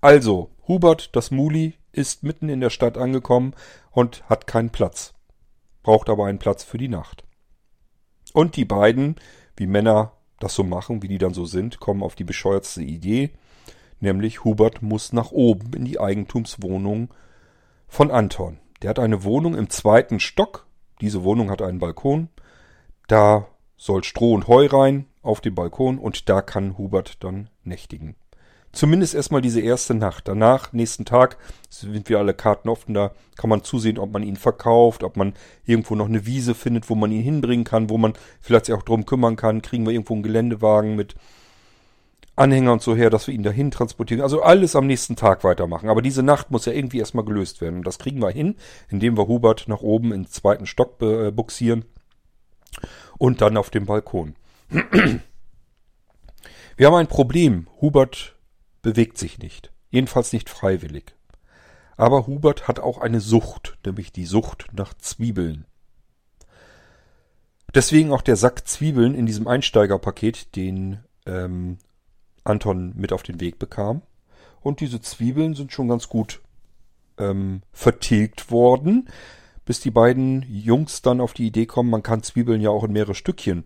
Also, Hubert, das Muli, ist mitten in der Stadt angekommen und hat keinen Platz. Braucht aber einen Platz für die Nacht. Und die beiden, wie Männer das so machen, wie die dann so sind, kommen auf die bescheuertste Idee, nämlich Hubert muss nach oben in die Eigentumswohnung von Anton. Der hat eine Wohnung im zweiten Stock. Diese Wohnung hat einen Balkon. Da soll Stroh und Heu rein auf den Balkon und da kann Hubert dann nächtigen. Zumindest erstmal diese erste Nacht. Danach, nächsten Tag, sind wir alle Karten offen. Da kann man zusehen, ob man ihn verkauft, ob man irgendwo noch eine Wiese findet, wo man ihn hinbringen kann, wo man vielleicht sich auch drum kümmern kann. Kriegen wir irgendwo einen Geländewagen mit Anhänger und so her, dass wir ihn dahin transportieren. Also alles am nächsten Tag weitermachen. Aber diese Nacht muss ja irgendwie erstmal gelöst werden. Und das kriegen wir hin, indem wir Hubert nach oben ins zweiten Stock äh, buxieren und dann auf dem Balkon. Wir haben ein Problem. Hubert bewegt sich nicht. Jedenfalls nicht freiwillig. Aber Hubert hat auch eine Sucht, nämlich die Sucht nach Zwiebeln. Deswegen auch der Sack Zwiebeln in diesem Einsteigerpaket, den ähm, Anton mit auf den Weg bekam. Und diese Zwiebeln sind schon ganz gut ähm, vertilgt worden, bis die beiden Jungs dann auf die Idee kommen, man kann Zwiebeln ja auch in mehrere Stückchen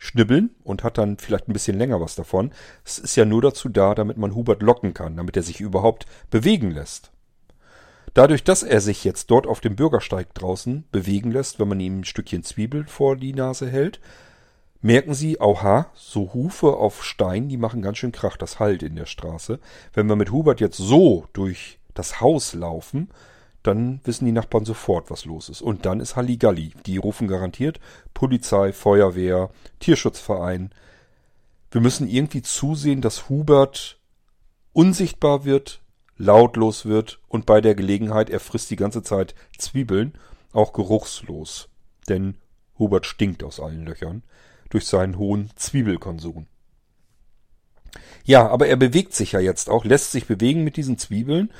schnibbeln und hat dann vielleicht ein bisschen länger was davon. Es ist ja nur dazu da, damit man Hubert locken kann, damit er sich überhaupt bewegen lässt. Dadurch, dass er sich jetzt dort auf dem Bürgersteig draußen bewegen lässt, wenn man ihm ein Stückchen Zwiebel vor die Nase hält, merken sie, oha, so Hufe auf Stein, die machen ganz schön Krach, das Halt in der Straße. Wenn wir mit Hubert jetzt so durch das Haus laufen, dann wissen die Nachbarn sofort, was los ist. Und dann ist Halligalli. Die rufen garantiert Polizei, Feuerwehr, Tierschutzverein. Wir müssen irgendwie zusehen, dass Hubert unsichtbar wird, lautlos wird und bei der Gelegenheit, er frisst die ganze Zeit Zwiebeln, auch geruchslos. Denn Hubert stinkt aus allen Löchern durch seinen hohen Zwiebelkonsum. Ja, aber er bewegt sich ja jetzt auch, lässt sich bewegen mit diesen Zwiebeln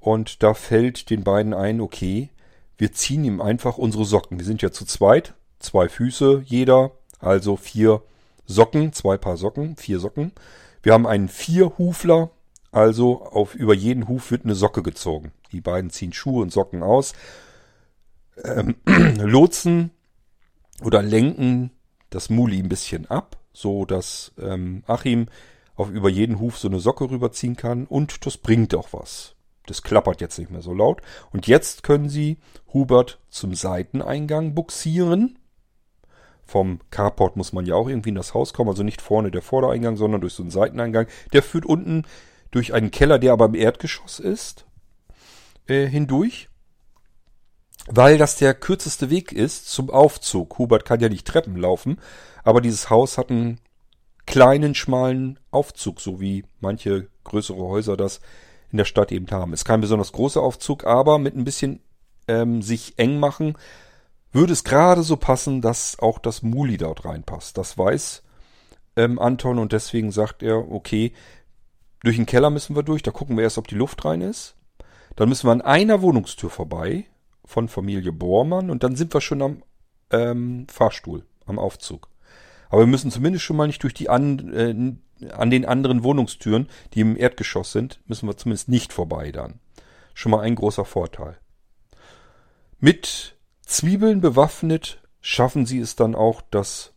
und da fällt den beiden ein, okay, wir ziehen ihm einfach unsere Socken. Wir sind ja zu zweit, zwei Füße jeder, also vier Socken, zwei Paar Socken, vier Socken. Wir haben einen Vierhufler, also auf über jeden Huf wird eine Socke gezogen. Die beiden ziehen Schuhe und Socken aus, ähm, lotsen oder lenken das Muli ein bisschen ab, so dass ähm, Achim auf über jeden Huf so eine Socke rüberziehen kann und das bringt auch was. Das klappert jetzt nicht mehr so laut. Und jetzt können Sie Hubert zum Seiteneingang buxieren. Vom Carport muss man ja auch irgendwie in das Haus kommen, also nicht vorne der Vordereingang, sondern durch so einen Seiteneingang. Der führt unten durch einen Keller, der aber im Erdgeschoss ist, äh, hindurch. Weil das der kürzeste Weg ist zum Aufzug. Hubert kann ja nicht Treppen laufen, aber dieses Haus hat einen kleinen, schmalen Aufzug, so wie manche größere Häuser das in der Stadt eben haben. Ist kein besonders großer Aufzug, aber mit ein bisschen ähm, sich eng machen, würde es gerade so passen, dass auch das Muli dort reinpasst. Das weiß ähm, Anton und deswegen sagt er, okay, durch den Keller müssen wir durch, da gucken wir erst, ob die Luft rein ist. Dann müssen wir an einer Wohnungstür vorbei von Familie Bormann und dann sind wir schon am ähm, Fahrstuhl, am Aufzug. Aber wir müssen zumindest schon mal nicht durch die an, äh, an den anderen Wohnungstüren, die im Erdgeschoss sind, müssen wir zumindest nicht vorbei dann. Schon mal ein großer Vorteil. Mit Zwiebeln bewaffnet schaffen sie es dann auch, dass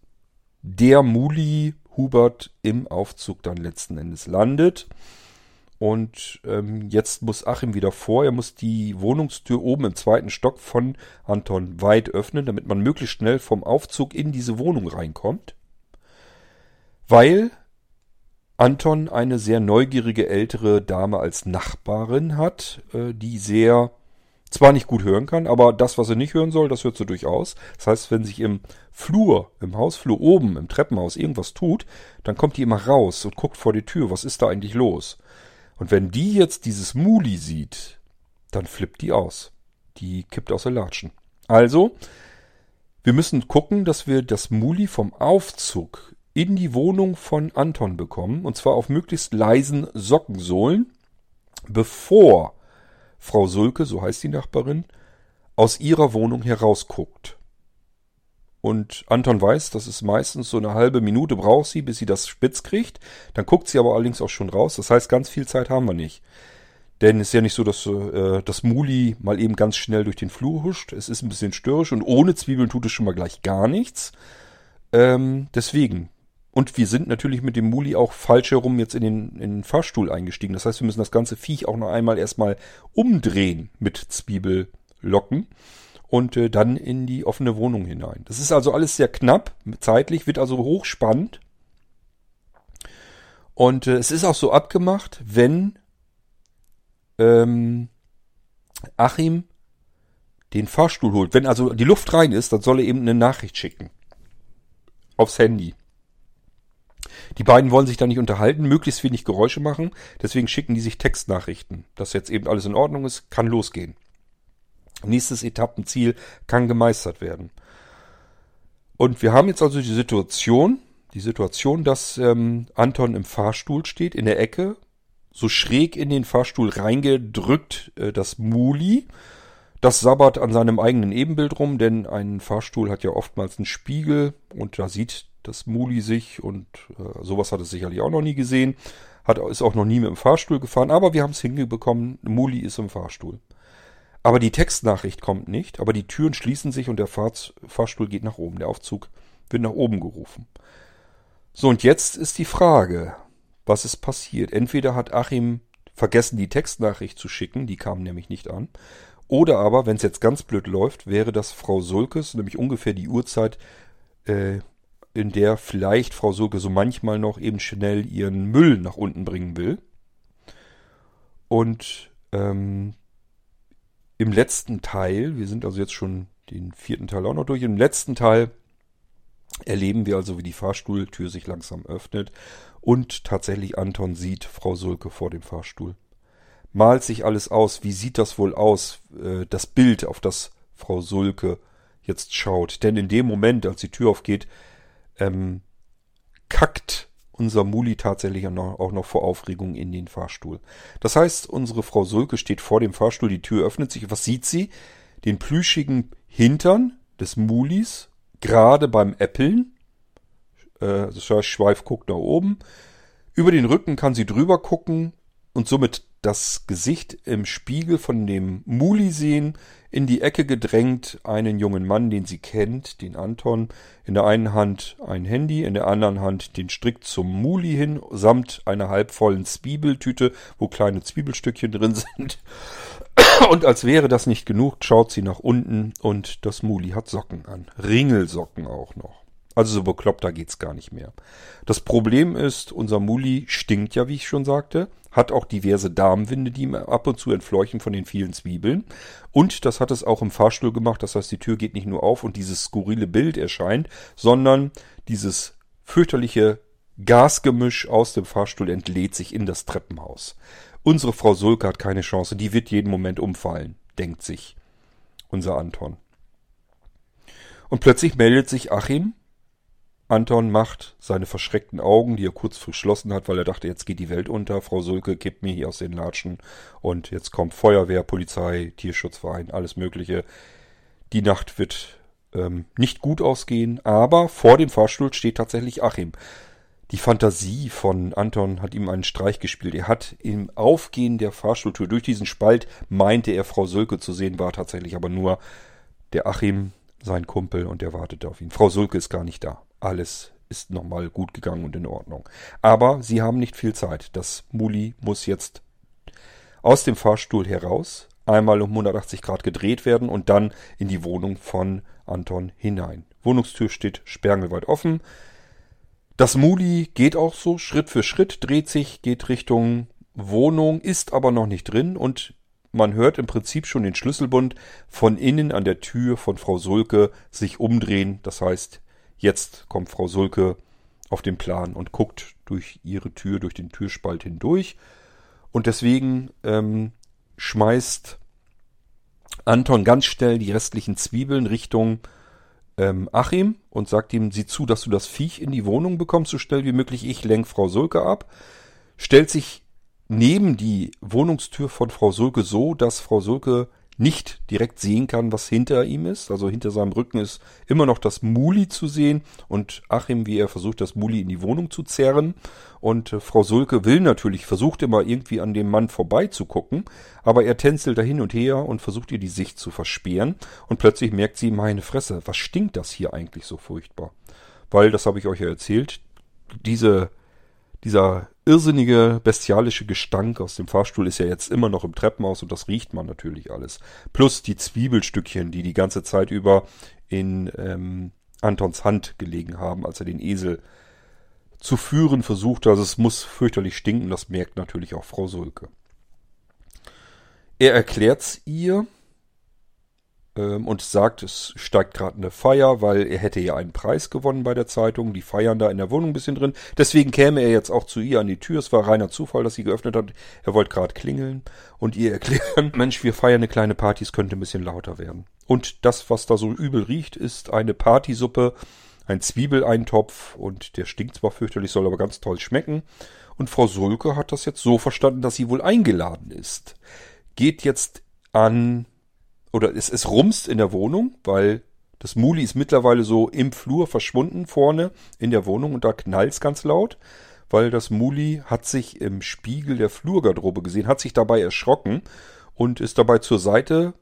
der Muli Hubert im Aufzug dann letzten Endes landet. Und ähm, jetzt muss Achim wieder vor. Er muss die Wohnungstür oben im zweiten Stock von Anton weit öffnen, damit man möglichst schnell vom Aufzug in diese Wohnung reinkommt. Weil Anton eine sehr neugierige ältere Dame als Nachbarin hat, äh, die sehr zwar nicht gut hören kann, aber das, was sie nicht hören soll, das hört sie durchaus. Das heißt, wenn sich im Flur, im Hausflur oben, im Treppenhaus irgendwas tut, dann kommt die immer raus und guckt vor die Tür, was ist da eigentlich los? Und wenn die jetzt dieses Muli sieht, dann flippt die aus. Die kippt aus der Latschen. Also, wir müssen gucken, dass wir das Muli vom Aufzug in die Wohnung von Anton bekommen, und zwar auf möglichst leisen Sockensohlen, bevor Frau Sulke, so heißt die Nachbarin, aus ihrer Wohnung herausguckt. Und Anton weiß, dass es meistens so eine halbe Minute braucht sie, bis sie das spitz kriegt. Dann guckt sie aber allerdings auch schon raus. Das heißt, ganz viel Zeit haben wir nicht. Denn es ist ja nicht so, dass äh, das Muli mal eben ganz schnell durch den Flur huscht. Es ist ein bisschen störrisch und ohne Zwiebeln tut es schon mal gleich gar nichts. Ähm, deswegen. Und wir sind natürlich mit dem Muli auch falsch herum jetzt in den, in den Fahrstuhl eingestiegen. Das heißt, wir müssen das ganze Viech auch noch einmal erstmal umdrehen mit Zwiebellocken und äh, dann in die offene Wohnung hinein. Das ist also alles sehr knapp, zeitlich, wird also hochspannend. Und äh, es ist auch so abgemacht, wenn ähm, Achim den Fahrstuhl holt. Wenn also die Luft rein ist, dann soll er eben eine Nachricht schicken. Aufs Handy. Die beiden wollen sich da nicht unterhalten, möglichst wenig Geräusche machen, deswegen schicken die sich Textnachrichten. Dass jetzt eben alles in Ordnung ist, kann losgehen. Nächstes Etappenziel kann gemeistert werden. Und wir haben jetzt also die Situation, die Situation, dass ähm, Anton im Fahrstuhl steht, in der Ecke, so schräg in den Fahrstuhl reingedrückt, äh, das Muli. Das sabbert an seinem eigenen Ebenbild rum, denn ein Fahrstuhl hat ja oftmals einen Spiegel und da sieht das Muli sich und äh, sowas hat es sicherlich auch noch nie gesehen. Hat, ist auch noch nie mit dem Fahrstuhl gefahren, aber wir haben es hingebekommen. Muli ist im Fahrstuhl. Aber die Textnachricht kommt nicht, aber die Türen schließen sich und der Fahr Fahrstuhl geht nach oben. Der Aufzug wird nach oben gerufen. So, und jetzt ist die Frage, was ist passiert? Entweder hat Achim vergessen, die Textnachricht zu schicken, die kam nämlich nicht an, oder aber, wenn es jetzt ganz blöd läuft, wäre das Frau Sulkes, nämlich ungefähr die Uhrzeit, äh, in der vielleicht Frau Sulke so manchmal noch eben schnell ihren Müll nach unten bringen will. Und ähm, im letzten Teil, wir sind also jetzt schon den vierten Teil auch noch durch, im letzten Teil erleben wir also, wie die Fahrstuhltür sich langsam öffnet und tatsächlich Anton sieht Frau Sulke vor dem Fahrstuhl. Malt sich alles aus, wie sieht das wohl aus, äh, das Bild, auf das Frau Sulke jetzt schaut. Denn in dem Moment, als die Tür aufgeht, ähm, kackt unser Muli tatsächlich auch noch vor Aufregung in den Fahrstuhl. Das heißt, unsere Frau Sulke steht vor dem Fahrstuhl, die Tür öffnet sich. Was sieht sie? Den plüschigen Hintern des Mulis, gerade beim Äppeln. Äh, das heißt, Schweif guckt nach oben. Über den Rücken kann sie drüber gucken und somit das Gesicht im Spiegel von dem Muli sehen, in die Ecke gedrängt einen jungen Mann, den sie kennt, den Anton, in der einen Hand ein Handy, in der anderen Hand den Strick zum Muli hin, samt einer halbvollen Zwiebeltüte, wo kleine Zwiebelstückchen drin sind. Und als wäre das nicht genug, schaut sie nach unten und das Muli hat Socken an. Ringelsocken auch noch. Also so bekloppt, da geht's gar nicht mehr. Das Problem ist, unser Muli stinkt ja, wie ich schon sagte hat auch diverse Darmwinde, die ihm ab und zu entfleuchen von den vielen Zwiebeln. Und das hat es auch im Fahrstuhl gemacht. Das heißt, die Tür geht nicht nur auf und dieses skurrile Bild erscheint, sondern dieses fürchterliche Gasgemisch aus dem Fahrstuhl entlädt sich in das Treppenhaus. Unsere Frau Sulke hat keine Chance, die wird jeden Moment umfallen, denkt sich unser Anton. Und plötzlich meldet sich Achim Anton macht seine verschreckten Augen, die er kurz verschlossen hat, weil er dachte, jetzt geht die Welt unter. Frau Sulke kippt mir hier aus den Latschen und jetzt kommt Feuerwehr, Polizei, Tierschutzverein, alles Mögliche. Die Nacht wird ähm, nicht gut ausgehen, aber vor dem Fahrstuhl steht tatsächlich Achim. Die Fantasie von Anton hat ihm einen Streich gespielt. Er hat im Aufgehen der Fahrstuhltür durch diesen Spalt meinte er Frau Sulke zu sehen, war tatsächlich aber nur der Achim, sein Kumpel, und der wartete auf ihn. Frau Sulke ist gar nicht da alles ist nochmal gut gegangen und in Ordnung. Aber sie haben nicht viel Zeit. Das Muli muss jetzt aus dem Fahrstuhl heraus, einmal um 180 Grad gedreht werden und dann in die Wohnung von Anton hinein. Wohnungstür steht sperrangelweit offen. Das Muli geht auch so Schritt für Schritt, dreht sich, geht Richtung Wohnung, ist aber noch nicht drin und man hört im Prinzip schon den Schlüsselbund von innen an der Tür von Frau Sulke sich umdrehen. Das heißt, Jetzt kommt Frau Sulke auf den Plan und guckt durch ihre Tür, durch den Türspalt hindurch. Und deswegen ähm, schmeißt Anton ganz schnell die restlichen Zwiebeln Richtung ähm, Achim und sagt ihm, sieh zu, dass du das Viech in die Wohnung bekommst, so schnell wie möglich. Ich lenk Frau Sulke ab. Stellt sich neben die Wohnungstür von Frau Sulke so, dass Frau Sulke nicht direkt sehen kann, was hinter ihm ist. Also hinter seinem Rücken ist immer noch das Muli zu sehen und Achim, wie er versucht, das Muli in die Wohnung zu zerren. Und äh, Frau Sulke will natürlich, versucht immer irgendwie an dem Mann vorbeizugucken, aber er tänzelt da hin und her und versucht ihr die Sicht zu versperren. Und plötzlich merkt sie, meine Fresse, was stinkt das hier eigentlich so furchtbar? weil, das habe ich euch ja erzählt, diese, dieser irrsinnige, bestialische Gestank aus dem Fahrstuhl ist ja jetzt immer noch im Treppenhaus und das riecht man natürlich alles. Plus die Zwiebelstückchen, die die ganze Zeit über in ähm, Antons Hand gelegen haben, als er den Esel zu führen versuchte. Also es muss fürchterlich stinken, das merkt natürlich auch Frau Sulke. Er erklärt's ihr, ähm, und sagt, es steigt gerade eine Feier, weil er hätte ja einen Preis gewonnen bei der Zeitung. Die feiern da in der Wohnung ein bisschen drin. Deswegen käme er jetzt auch zu ihr an die Tür. Es war reiner Zufall, dass sie geöffnet hat. Er wollte gerade klingeln und ihr erklären, Mensch, wir feiern eine kleine Party, es könnte ein bisschen lauter werden. Und das, was da so übel riecht, ist eine Partysuppe, ein Zwiebeleintopf und der stinkt zwar fürchterlich, soll aber ganz toll schmecken. Und Frau Sulke hat das jetzt so verstanden, dass sie wohl eingeladen ist. Geht jetzt an oder es, es rumst in der Wohnung, weil das Muli ist mittlerweile so im Flur verschwunden vorne in der Wohnung und da knallt's ganz laut, weil das Muli hat sich im Spiegel der Flurgarderobe gesehen, hat sich dabei erschrocken und ist dabei zur Seite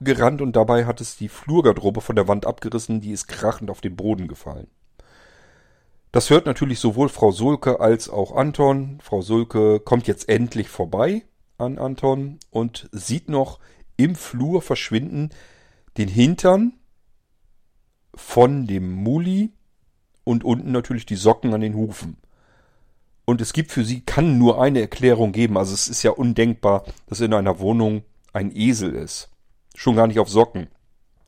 gerannt und dabei hat es die Flurgarderobe von der Wand abgerissen, die ist krachend auf den Boden gefallen. Das hört natürlich sowohl Frau Sulke als auch Anton. Frau Sulke kommt jetzt endlich vorbei an Anton und sieht noch im Flur verschwinden den Hintern von dem Muli und unten natürlich die Socken an den Hufen. Und es gibt für sie, kann nur eine Erklärung geben. Also es ist ja undenkbar, dass in einer Wohnung ein Esel ist. Schon gar nicht auf Socken.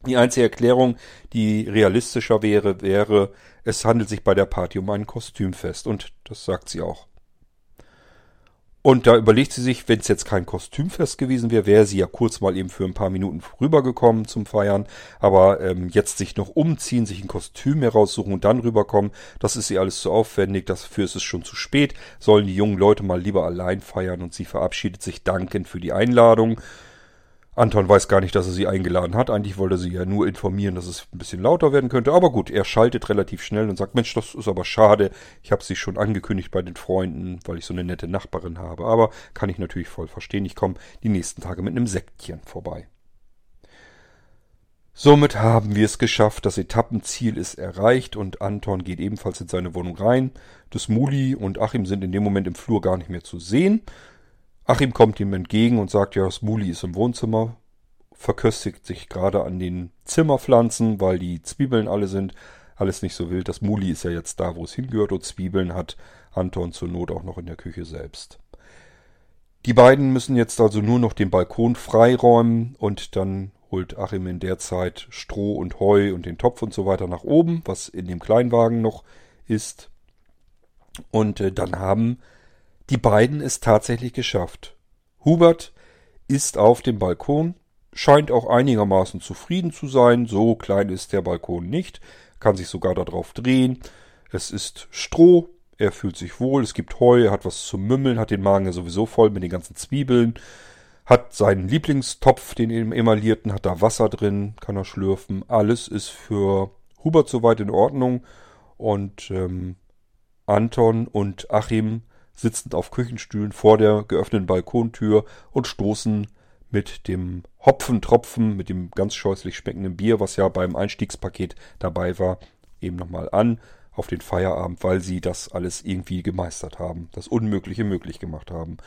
Die einzige Erklärung, die realistischer wäre, wäre, es handelt sich bei der Party um ein Kostümfest. Und das sagt sie auch. Und da überlegt sie sich, wenn es jetzt kein Kostümfest gewesen wäre, wäre sie ja kurz mal eben für ein paar Minuten rübergekommen zum Feiern. Aber ähm, jetzt sich noch umziehen, sich ein Kostüm heraussuchen und dann rüberkommen, das ist ihr alles zu aufwendig. Dafür ist es schon zu spät. Sollen die jungen Leute mal lieber allein feiern und sie verabschiedet sich dankend für die Einladung. Anton weiß gar nicht, dass er sie eingeladen hat. Eigentlich wollte er sie ja nur informieren, dass es ein bisschen lauter werden könnte. Aber gut, er schaltet relativ schnell und sagt, Mensch, das ist aber schade. Ich habe sie schon angekündigt bei den Freunden, weil ich so eine nette Nachbarin habe. Aber kann ich natürlich voll verstehen. Ich komme die nächsten Tage mit einem Sektchen vorbei. Somit haben wir es geschafft. Das Etappenziel ist erreicht und Anton geht ebenfalls in seine Wohnung rein. Das Muli und Achim sind in dem Moment im Flur gar nicht mehr zu sehen. Achim kommt ihm entgegen und sagt, ja, Smuli ist im Wohnzimmer, verköstigt sich gerade an den Zimmerpflanzen, weil die Zwiebeln alle sind. Alles nicht so wild. Das Muli ist ja jetzt da, wo es hingehört und Zwiebeln hat Anton zur Not auch noch in der Küche selbst. Die beiden müssen jetzt also nur noch den Balkon freiräumen und dann holt Achim in der Zeit Stroh und Heu und den Topf und so weiter nach oben, was in dem Kleinwagen noch ist. Und äh, dann haben die beiden es tatsächlich geschafft. Hubert ist auf dem Balkon, scheint auch einigermaßen zufrieden zu sein. So klein ist der Balkon nicht, kann sich sogar darauf drehen. Es ist Stroh, er fühlt sich wohl, es gibt Heu, er hat was zu mümmeln, hat den Magen ja sowieso voll mit den ganzen Zwiebeln, hat seinen Lieblingstopf, den emaillierten, hat da Wasser drin, kann er schlürfen. Alles ist für Hubert soweit in Ordnung und ähm, Anton und Achim sitzend auf Küchenstühlen vor der geöffneten Balkontür und stoßen mit dem Hopfentropfen, mit dem ganz scheußlich schmeckenden Bier, was ja beim Einstiegspaket dabei war, eben nochmal an auf den Feierabend, weil sie das alles irgendwie gemeistert haben, das Unmögliche möglich gemacht haben.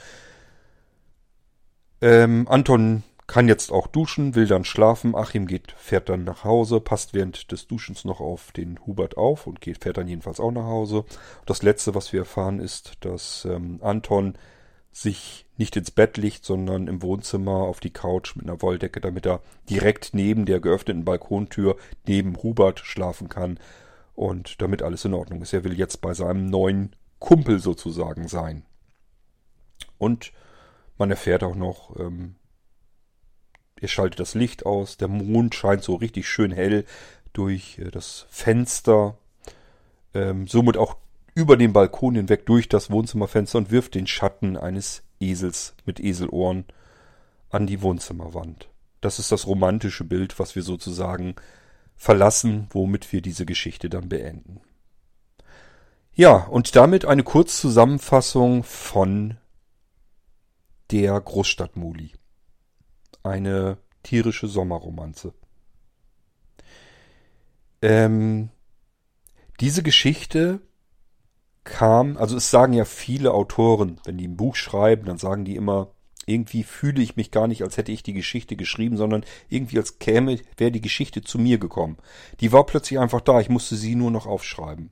Ähm, Anton kann jetzt auch duschen, will dann schlafen. Achim geht, fährt dann nach Hause, passt während des Duschens noch auf den Hubert auf und geht, fährt dann jedenfalls auch nach Hause. Das letzte, was wir erfahren, ist, dass ähm, Anton sich nicht ins Bett legt, sondern im Wohnzimmer auf die Couch mit einer Wolldecke, damit er direkt neben der geöffneten Balkontür neben Hubert schlafen kann und damit alles in Ordnung ist. Er will jetzt bei seinem neuen Kumpel sozusagen sein. Und man erfährt auch noch, ähm, Ihr schaltet das Licht aus. Der Mond scheint so richtig schön hell durch äh, das Fenster. Ähm, somit auch über den Balkon hinweg durch das Wohnzimmerfenster und wirft den Schatten eines Esels mit Eselohren an die Wohnzimmerwand. Das ist das romantische Bild, was wir sozusagen verlassen, womit wir diese Geschichte dann beenden. Ja, und damit eine Kurzzusammenfassung von der Großstadtmuli eine tierische Sommerromanze. Ähm, diese Geschichte kam, also es sagen ja viele Autoren, wenn die ein Buch schreiben, dann sagen die immer, irgendwie fühle ich mich gar nicht, als hätte ich die Geschichte geschrieben, sondern irgendwie als käme, wäre die Geschichte zu mir gekommen. Die war plötzlich einfach da, ich musste sie nur noch aufschreiben.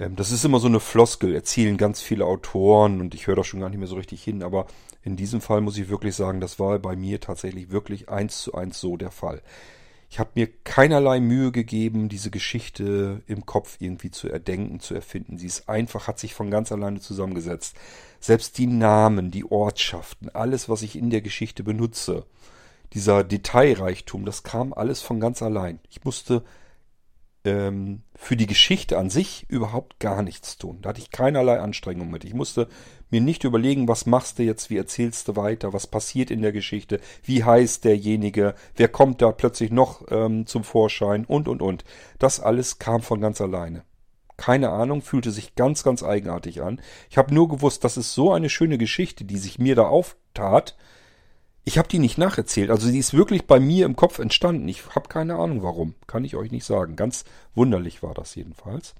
Ähm, das ist immer so eine Floskel, erzählen ganz viele Autoren und ich höre da schon gar nicht mehr so richtig hin, aber in diesem Fall muss ich wirklich sagen, das war bei mir tatsächlich wirklich eins zu eins so der Fall. Ich habe mir keinerlei Mühe gegeben, diese Geschichte im Kopf irgendwie zu erdenken, zu erfinden. Sie ist einfach, hat sich von ganz alleine zusammengesetzt. Selbst die Namen, die Ortschaften, alles, was ich in der Geschichte benutze, dieser Detailreichtum, das kam alles von ganz allein. Ich musste ähm, für die Geschichte an sich überhaupt gar nichts tun. Da hatte ich keinerlei Anstrengung mit. Ich musste mir nicht überlegen, was machst du jetzt, wie erzählst du weiter, was passiert in der Geschichte, wie heißt derjenige, wer kommt da plötzlich noch ähm, zum Vorschein und und und. Das alles kam von ganz alleine. Keine Ahnung, fühlte sich ganz, ganz eigenartig an. Ich habe nur gewusst, das ist so eine schöne Geschichte, die sich mir da auftat, ich habe die nicht nacherzählt. Also die ist wirklich bei mir im Kopf entstanden. Ich habe keine Ahnung warum. Kann ich euch nicht sagen. Ganz wunderlich war das jedenfalls.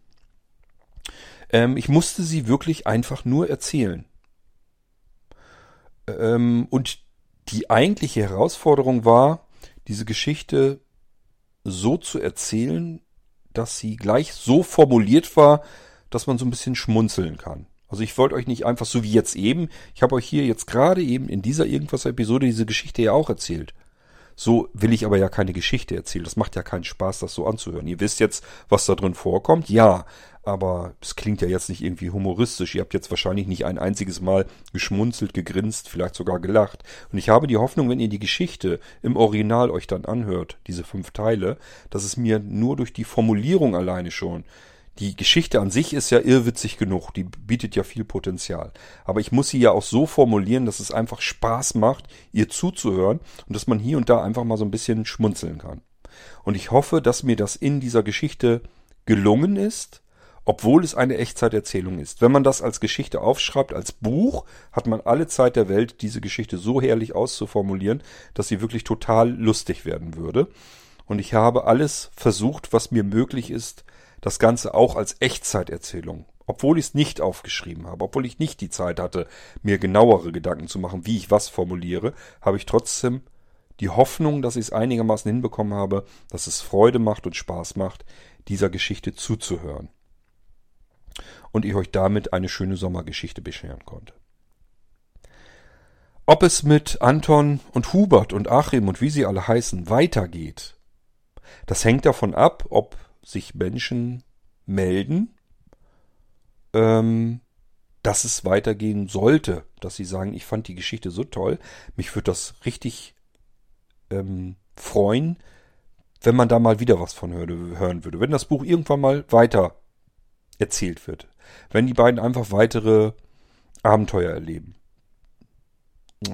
Ähm, ich musste sie wirklich einfach nur erzählen. Ähm, und die eigentliche Herausforderung war, diese Geschichte so zu erzählen, dass sie gleich so formuliert war, dass man so ein bisschen schmunzeln kann. Also ich wollte euch nicht einfach so wie jetzt eben, ich habe euch hier jetzt gerade eben in dieser irgendwas Episode diese Geschichte ja auch erzählt. So will ich aber ja keine Geschichte erzählen. Das macht ja keinen Spaß, das so anzuhören. Ihr wisst jetzt, was da drin vorkommt. Ja, aber es klingt ja jetzt nicht irgendwie humoristisch. Ihr habt jetzt wahrscheinlich nicht ein einziges Mal geschmunzelt, gegrinst, vielleicht sogar gelacht. Und ich habe die Hoffnung, wenn ihr die Geschichte im Original euch dann anhört, diese fünf Teile, dass es mir nur durch die Formulierung alleine schon die Geschichte an sich ist ja irrwitzig genug, die bietet ja viel Potenzial. Aber ich muss sie ja auch so formulieren, dass es einfach Spaß macht, ihr zuzuhören und dass man hier und da einfach mal so ein bisschen schmunzeln kann. Und ich hoffe, dass mir das in dieser Geschichte gelungen ist, obwohl es eine Echtzeiterzählung ist. Wenn man das als Geschichte aufschreibt, als Buch, hat man alle Zeit der Welt, diese Geschichte so herrlich auszuformulieren, dass sie wirklich total lustig werden würde. Und ich habe alles versucht, was mir möglich ist, das Ganze auch als Echtzeiterzählung. Obwohl ich es nicht aufgeschrieben habe, obwohl ich nicht die Zeit hatte, mir genauere Gedanken zu machen, wie ich was formuliere, habe ich trotzdem die Hoffnung, dass ich es einigermaßen hinbekommen habe, dass es Freude macht und Spaß macht, dieser Geschichte zuzuhören. Und ich euch damit eine schöne Sommergeschichte bescheren konnte. Ob es mit Anton und Hubert und Achim und wie sie alle heißen weitergeht, das hängt davon ab, ob sich Menschen melden, ähm, dass es weitergehen sollte, dass sie sagen, ich fand die Geschichte so toll, mich würde das richtig ähm, freuen, wenn man da mal wieder was von hören würde. Wenn das Buch irgendwann mal weiter erzählt wird. Wenn die beiden einfach weitere Abenteuer erleben.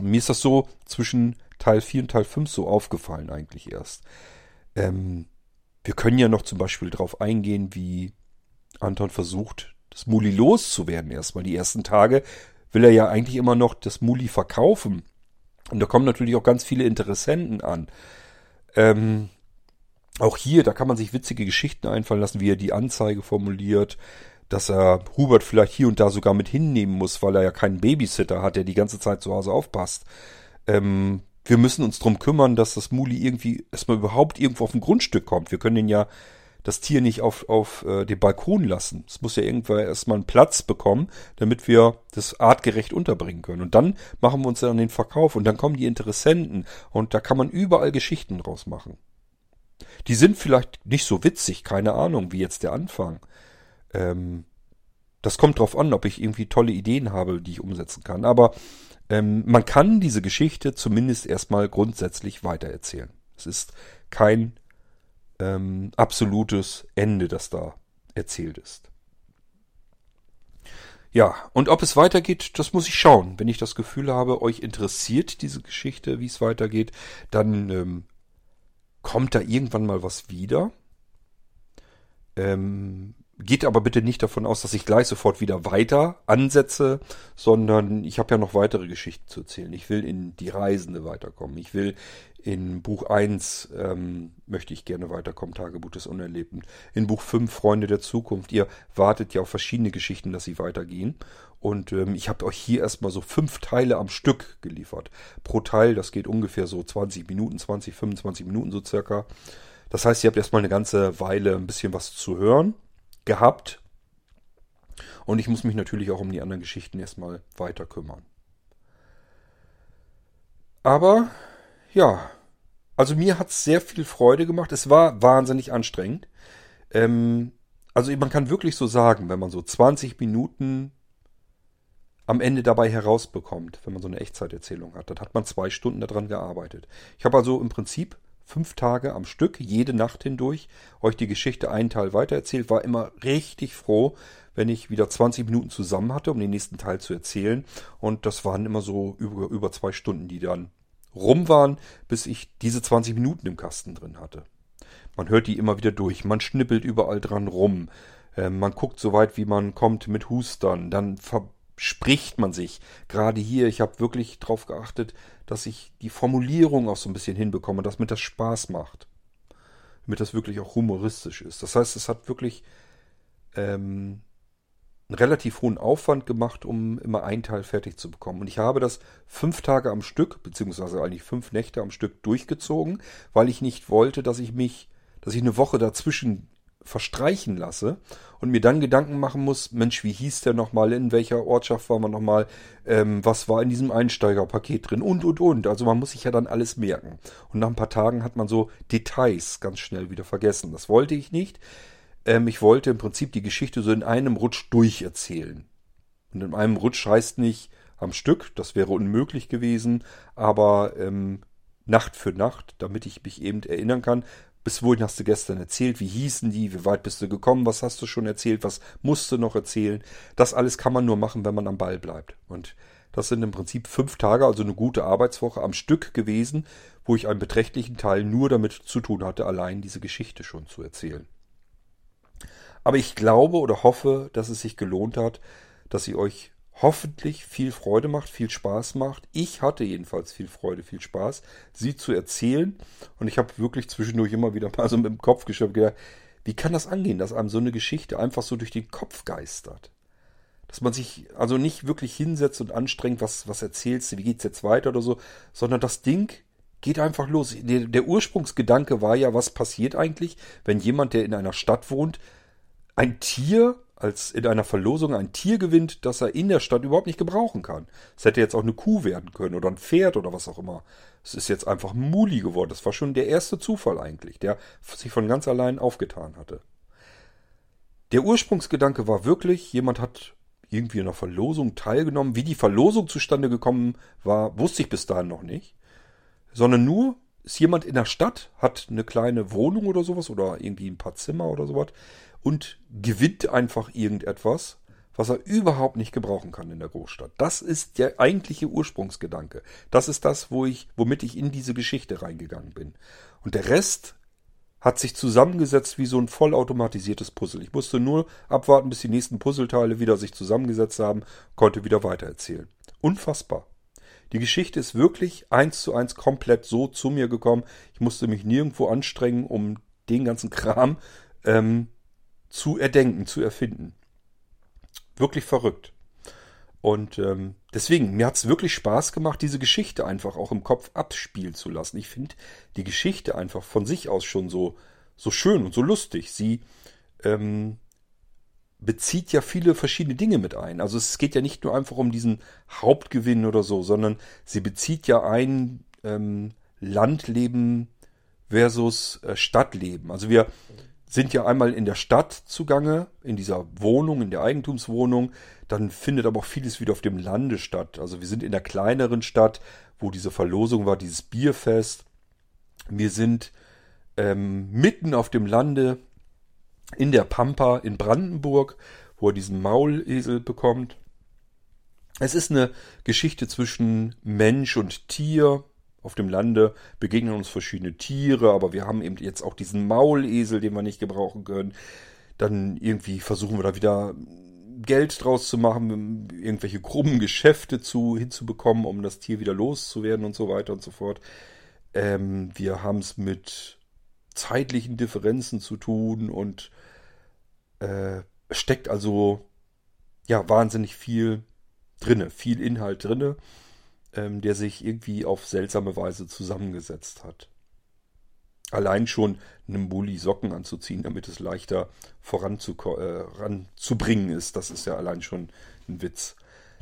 Mir ist das so zwischen Teil 4 und Teil 5 so aufgefallen eigentlich erst. Ähm, wir können ja noch zum Beispiel darauf eingehen, wie Anton versucht, das Muli loszuwerden erstmal. Die ersten Tage will er ja eigentlich immer noch das Muli verkaufen. Und da kommen natürlich auch ganz viele Interessenten an. Ähm, auch hier, da kann man sich witzige Geschichten einfallen lassen, wie er die Anzeige formuliert, dass er Hubert vielleicht hier und da sogar mit hinnehmen muss, weil er ja keinen Babysitter hat, der die ganze Zeit zu Hause aufpasst. Ähm, wir müssen uns drum kümmern, dass das Muli irgendwie erstmal überhaupt irgendwo auf ein Grundstück kommt. Wir können den ja das Tier nicht auf, auf äh, den Balkon lassen. Es muss ja irgendwann erstmal einen Platz bekommen, damit wir das artgerecht unterbringen können. Und dann machen wir uns dann den Verkauf und dann kommen die Interessenten und da kann man überall Geschichten draus machen. Die sind vielleicht nicht so witzig, keine Ahnung, wie jetzt der Anfang. Ähm, das kommt drauf an, ob ich irgendwie tolle Ideen habe, die ich umsetzen kann. Aber ähm, man kann diese Geschichte zumindest erstmal grundsätzlich weitererzählen. Es ist kein ähm, absolutes Ende, das da erzählt ist. Ja, und ob es weitergeht, das muss ich schauen. Wenn ich das Gefühl habe, euch interessiert diese Geschichte, wie es weitergeht, dann ähm, kommt da irgendwann mal was wieder. Ähm, geht aber bitte nicht davon aus, dass ich gleich sofort wieder weiter ansetze, sondern ich habe ja noch weitere Geschichten zu erzählen. Ich will in die Reisende weiterkommen. Ich will in Buch 1 ähm, möchte ich gerne weiterkommen, Tagebuch des Unerlebten. In Buch 5 Freunde der Zukunft. Ihr wartet ja auf verschiedene Geschichten, dass sie weitergehen. Und ähm, ich habe euch hier erstmal so fünf Teile am Stück geliefert. Pro Teil, das geht ungefähr so 20 Minuten, 20, 25 Minuten so circa. Das heißt, ihr habt erstmal eine ganze Weile ein bisschen was zu hören gehabt. Und ich muss mich natürlich auch um die anderen Geschichten erstmal weiter kümmern. Aber ja, also mir hat es sehr viel Freude gemacht. Es war wahnsinnig anstrengend. Ähm, also man kann wirklich so sagen, wenn man so 20 Minuten am Ende dabei herausbekommt, wenn man so eine Echtzeiterzählung hat, dann hat man zwei Stunden daran gearbeitet. Ich habe also im Prinzip fünf Tage am Stück, jede Nacht hindurch, euch die Geschichte einen Teil weitererzählt, war immer richtig froh, wenn ich wieder 20 Minuten zusammen hatte, um den nächsten Teil zu erzählen. Und das waren immer so über, über zwei Stunden, die dann rum waren, bis ich diese 20 Minuten im Kasten drin hatte. Man hört die immer wieder durch, man schnippelt überall dran rum, äh, man guckt so weit, wie man kommt mit Hustern, dann verspricht man sich. Gerade hier, ich habe wirklich darauf geachtet, dass ich die Formulierung auch so ein bisschen hinbekomme, dass mir das Spaß macht. Damit das wirklich auch humoristisch ist. Das heißt, es hat wirklich ähm, einen relativ hohen Aufwand gemacht, um immer einen Teil fertig zu bekommen. Und ich habe das fünf Tage am Stück, beziehungsweise eigentlich fünf Nächte am Stück durchgezogen, weil ich nicht wollte, dass ich mich, dass ich eine Woche dazwischen verstreichen lasse und mir dann Gedanken machen muss, Mensch, wie hieß der nochmal, in welcher Ortschaft war man nochmal, ähm, was war in diesem Einsteigerpaket drin und, und, und. Also man muss sich ja dann alles merken. Und nach ein paar Tagen hat man so Details ganz schnell wieder vergessen. Das wollte ich nicht. Ähm, ich wollte im Prinzip die Geschichte so in einem Rutsch durcherzählen. Und in einem Rutsch heißt nicht am Stück, das wäre unmöglich gewesen, aber ähm, Nacht für Nacht, damit ich mich eben erinnern kann, bis wohin hast du gestern erzählt? Wie hießen die? Wie weit bist du gekommen? Was hast du schon erzählt? Was musst du noch erzählen? Das alles kann man nur machen, wenn man am Ball bleibt. Und das sind im Prinzip fünf Tage, also eine gute Arbeitswoche am Stück gewesen, wo ich einen beträchtlichen Teil nur damit zu tun hatte, allein diese Geschichte schon zu erzählen. Aber ich glaube oder hoffe, dass es sich gelohnt hat, dass sie euch hoffentlich viel Freude macht, viel Spaß macht. Ich hatte jedenfalls viel Freude, viel Spaß, sie zu erzählen. Und ich habe wirklich zwischendurch immer wieder mal so mit dem Kopf geschöpft wie kann das angehen, dass einem so eine Geschichte einfach so durch den Kopf geistert? Dass man sich also nicht wirklich hinsetzt und anstrengt, was, was erzählst du, wie geht's jetzt weiter oder so, sondern das Ding geht einfach los. Der, der Ursprungsgedanke war ja, was passiert eigentlich, wenn jemand, der in einer Stadt wohnt, ein Tier als in einer Verlosung ein Tier gewinnt, das er in der Stadt überhaupt nicht gebrauchen kann. Es hätte jetzt auch eine Kuh werden können oder ein Pferd oder was auch immer. Es ist jetzt einfach Muli geworden. Das war schon der erste Zufall eigentlich, der sich von ganz allein aufgetan hatte. Der Ursprungsgedanke war wirklich, jemand hat irgendwie in einer Verlosung teilgenommen. Wie die Verlosung zustande gekommen war, wusste ich bis dahin noch nicht. Sondern nur, ist jemand in der Stadt, hat eine kleine Wohnung oder sowas oder irgendwie ein paar Zimmer oder sowas und gewinnt einfach irgendetwas, was er überhaupt nicht gebrauchen kann in der Großstadt. Das ist der eigentliche Ursprungsgedanke. Das ist das, wo ich, womit ich in diese Geschichte reingegangen bin. Und der Rest hat sich zusammengesetzt wie so ein vollautomatisiertes Puzzle. Ich musste nur abwarten, bis die nächsten Puzzleteile wieder sich zusammengesetzt haben, konnte wieder weitererzählen. Unfassbar. Die Geschichte ist wirklich eins zu eins komplett so zu mir gekommen. Ich musste mich nirgendwo anstrengen, um den ganzen Kram ähm, zu erdenken, zu erfinden. Wirklich verrückt. Und ähm, deswegen, mir hat es wirklich Spaß gemacht, diese Geschichte einfach auch im Kopf abspielen zu lassen. Ich finde die Geschichte einfach von sich aus schon so, so schön und so lustig. Sie ähm, bezieht ja viele verschiedene Dinge mit ein. Also es geht ja nicht nur einfach um diesen Hauptgewinn oder so, sondern sie bezieht ja ein ähm, Landleben versus äh, Stadtleben. Also wir sind ja einmal in der Stadt zugange, in dieser Wohnung, in der Eigentumswohnung. Dann findet aber auch vieles wieder auf dem Lande statt. Also wir sind in der kleineren Stadt, wo diese Verlosung war, dieses Bierfest. Wir sind ähm, mitten auf dem Lande in der Pampa in Brandenburg, wo er diesen Maulesel bekommt. Es ist eine Geschichte zwischen Mensch und Tier, auf dem Lande begegnen uns verschiedene Tiere, aber wir haben eben jetzt auch diesen Maulesel, den wir nicht gebrauchen können. dann irgendwie versuchen wir da wieder Geld draus zu machen, irgendwelche krummen Geschäfte zu, hinzubekommen, um das Tier wieder loszuwerden und so weiter und so fort. Ähm, wir haben es mit zeitlichen Differenzen zu tun und äh, steckt also ja wahnsinnig viel drinne, viel Inhalt drinne, ähm, der sich irgendwie auf seltsame Weise zusammengesetzt hat. Allein schon einem Bulli Socken anzuziehen, damit es leichter voranzubringen äh, ist, das ist ja allein schon ein Witz.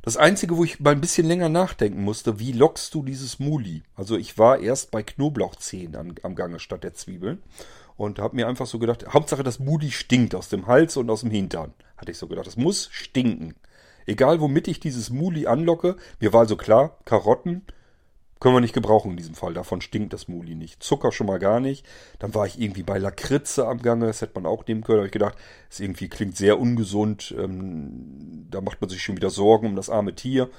Das Einzige, wo ich mal ein bisschen länger nachdenken musste, wie lockst du dieses Muli? Also ich war erst bei Knoblauchzehen am, am Gange statt der Zwiebeln und habe mir einfach so gedacht, Hauptsache das Muli stinkt aus dem Hals und aus dem Hintern. Hatte ich so gedacht, das muss stinken. Egal womit ich dieses Muli anlocke, mir war also klar, Karotten, können wir nicht gebrauchen in diesem Fall. Davon stinkt das Muli nicht. Zucker schon mal gar nicht. Dann war ich irgendwie bei Lakritze am Gange. Das hätte man auch nehmen können. Da habe ich gedacht, das irgendwie klingt sehr ungesund. Ähm, da macht man sich schon wieder Sorgen um das arme Tier.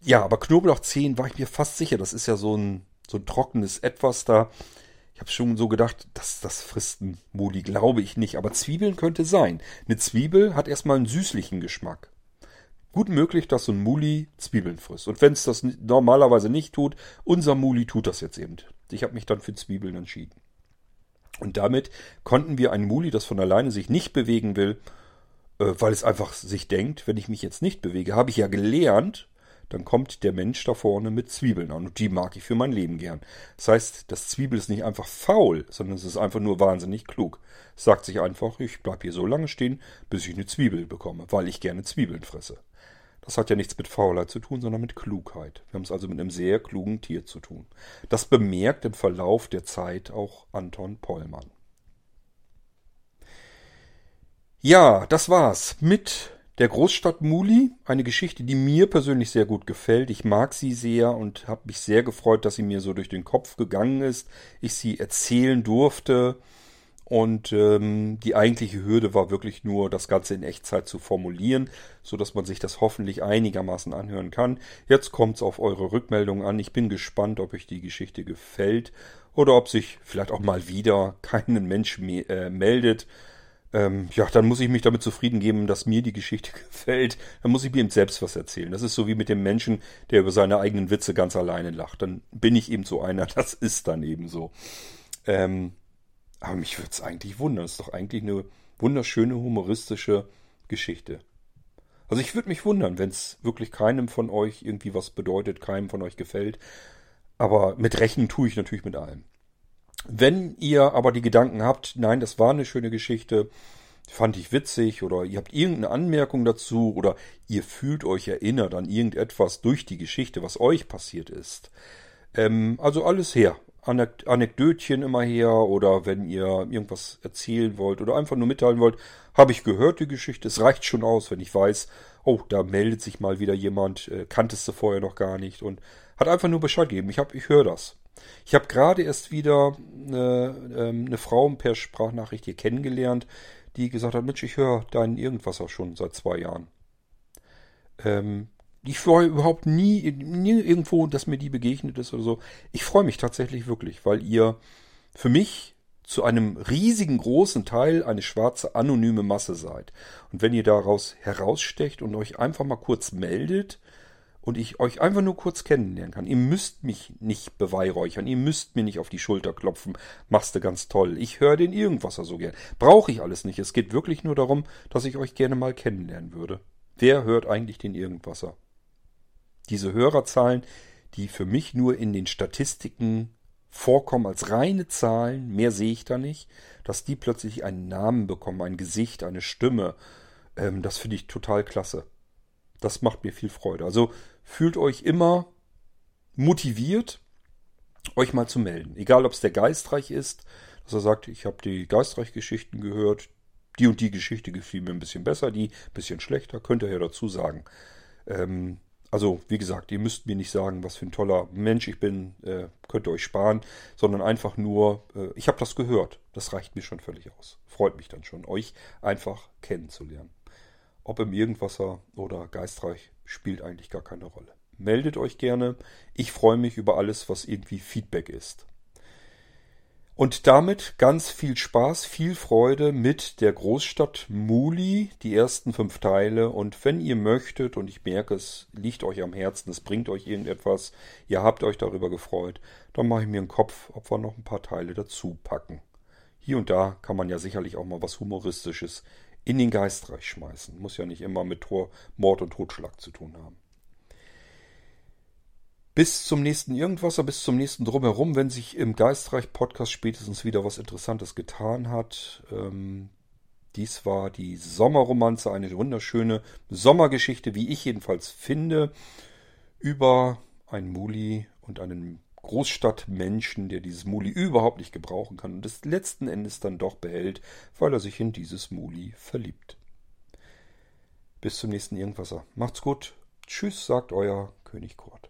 Ja, aber Knoblauchzehen war ich mir fast sicher. Das ist ja so ein, so ein trockenes Etwas da. Ich habe schon so gedacht, das, das frisst ein Muli, glaube ich nicht. Aber Zwiebeln könnte sein. Eine Zwiebel hat erstmal einen süßlichen Geschmack gut möglich, dass so ein Muli Zwiebeln frisst. Und wenn es das normalerweise nicht tut, unser Muli tut das jetzt eben. Ich habe mich dann für Zwiebeln entschieden. Und damit konnten wir ein Muli, das von alleine sich nicht bewegen will, äh, weil es einfach sich denkt, wenn ich mich jetzt nicht bewege, habe ich ja gelernt, dann kommt der Mensch da vorne mit Zwiebeln an. Und die mag ich für mein Leben gern. Das heißt, das Zwiebel ist nicht einfach faul, sondern es ist einfach nur wahnsinnig klug. Es sagt sich einfach, ich bleibe hier so lange stehen, bis ich eine Zwiebel bekomme, weil ich gerne Zwiebeln fresse. Das hat ja nichts mit Faulheit zu tun, sondern mit Klugheit. Wir haben es also mit einem sehr klugen Tier zu tun. Das bemerkt im Verlauf der Zeit auch Anton Pollmann. Ja, das war's mit der Großstadt Muli. Eine Geschichte, die mir persönlich sehr gut gefällt. Ich mag sie sehr und habe mich sehr gefreut, dass sie mir so durch den Kopf gegangen ist. Ich sie erzählen durfte. Und ähm, die eigentliche Hürde war wirklich nur, das Ganze in Echtzeit zu formulieren, so dass man sich das hoffentlich einigermaßen anhören kann. Jetzt kommt es auf eure Rückmeldung an. Ich bin gespannt, ob euch die Geschichte gefällt oder ob sich vielleicht auch mal wieder keinen Mensch me äh, meldet. Ähm, ja, dann muss ich mich damit zufrieden geben, dass mir die Geschichte gefällt. Dann muss ich mir eben selbst was erzählen. Das ist so wie mit dem Menschen, der über seine eigenen Witze ganz alleine lacht. Dann bin ich eben so einer. Das ist dann eben so. Ähm, aber mich würde es eigentlich wundern. Es ist doch eigentlich eine wunderschöne humoristische Geschichte. Also ich würde mich wundern, wenn es wirklich keinem von euch irgendwie was bedeutet, keinem von euch gefällt. Aber mit Rechnen tue ich natürlich mit allem. Wenn ihr aber die Gedanken habt, nein, das war eine schöne Geschichte, fand ich witzig oder ihr habt irgendeine Anmerkung dazu oder ihr fühlt euch erinnert an irgendetwas durch die Geschichte, was euch passiert ist. Ähm, also alles her. Anekdötchen immer her oder wenn ihr irgendwas erzählen wollt oder einfach nur mitteilen wollt, habe ich gehört die Geschichte. Es reicht schon aus, wenn ich weiß, oh, da meldet sich mal wieder jemand, äh, kanntest du vorher noch gar nicht und hat einfach nur Bescheid gegeben. Ich habe, ich höre das. Ich habe gerade erst wieder eine, ähm, eine Frau per Sprachnachricht hier kennengelernt, die gesagt hat, Mensch, ich höre deinen Irgendwas auch schon seit zwei Jahren. Ähm, ich freue überhaupt nie, nie irgendwo, dass mir die begegnet ist oder so. Ich freue mich tatsächlich wirklich, weil ihr für mich zu einem riesigen großen Teil eine schwarze anonyme Masse seid. Und wenn ihr daraus herausstecht und euch einfach mal kurz meldet und ich euch einfach nur kurz kennenlernen kann, ihr müsst mich nicht beweihräuchern, ihr müsst mir nicht auf die Schulter klopfen, machst du ganz toll. Ich höre den Irgendwasser so gern. Brauche ich alles nicht. Es geht wirklich nur darum, dass ich euch gerne mal kennenlernen würde. Wer hört eigentlich den Irgendwasser? Diese Hörerzahlen, die für mich nur in den Statistiken vorkommen als reine Zahlen, mehr sehe ich da nicht, dass die plötzlich einen Namen bekommen, ein Gesicht, eine Stimme, ähm, das finde ich total klasse. Das macht mir viel Freude. Also fühlt euch immer motiviert, euch mal zu melden. Egal, ob es der Geistreich ist, dass er sagt, ich habe die Geistreich-Geschichten gehört, die und die Geschichte gefiel mir ein bisschen besser, die ein bisschen schlechter, könnt ihr ja dazu sagen. Ähm, also, wie gesagt, ihr müsst mir nicht sagen, was für ein toller Mensch ich bin, äh, könnt ihr euch sparen, sondern einfach nur, äh, ich habe das gehört. Das reicht mir schon völlig aus. Freut mich dann schon, euch einfach kennenzulernen. Ob im Irgendwasser oder Geistreich spielt eigentlich gar keine Rolle. Meldet euch gerne. Ich freue mich über alles, was irgendwie Feedback ist. Und damit ganz viel Spaß, viel Freude mit der Großstadt Muli, die ersten fünf Teile. Und wenn ihr möchtet, und ich merke, es liegt euch am Herzen, es bringt euch irgendetwas, ihr habt euch darüber gefreut, dann mache ich mir einen Kopf, ob wir noch ein paar Teile dazu packen. Hier und da kann man ja sicherlich auch mal was Humoristisches in den Geistreich schmeißen. Muss ja nicht immer mit Tor, Mord und Totschlag zu tun haben. Bis zum nächsten Irgendwasser, bis zum nächsten Drumherum, wenn sich im Geistreich-Podcast spätestens wieder was Interessantes getan hat. Ähm, dies war die Sommerromanze, eine wunderschöne Sommergeschichte, wie ich jedenfalls finde, über einen Muli und einen Großstadtmenschen, der dieses Muli überhaupt nicht gebrauchen kann und es letzten Endes dann doch behält, weil er sich in dieses Muli verliebt. Bis zum nächsten Irgendwasser. Macht's gut. Tschüss, sagt euer König Kurt.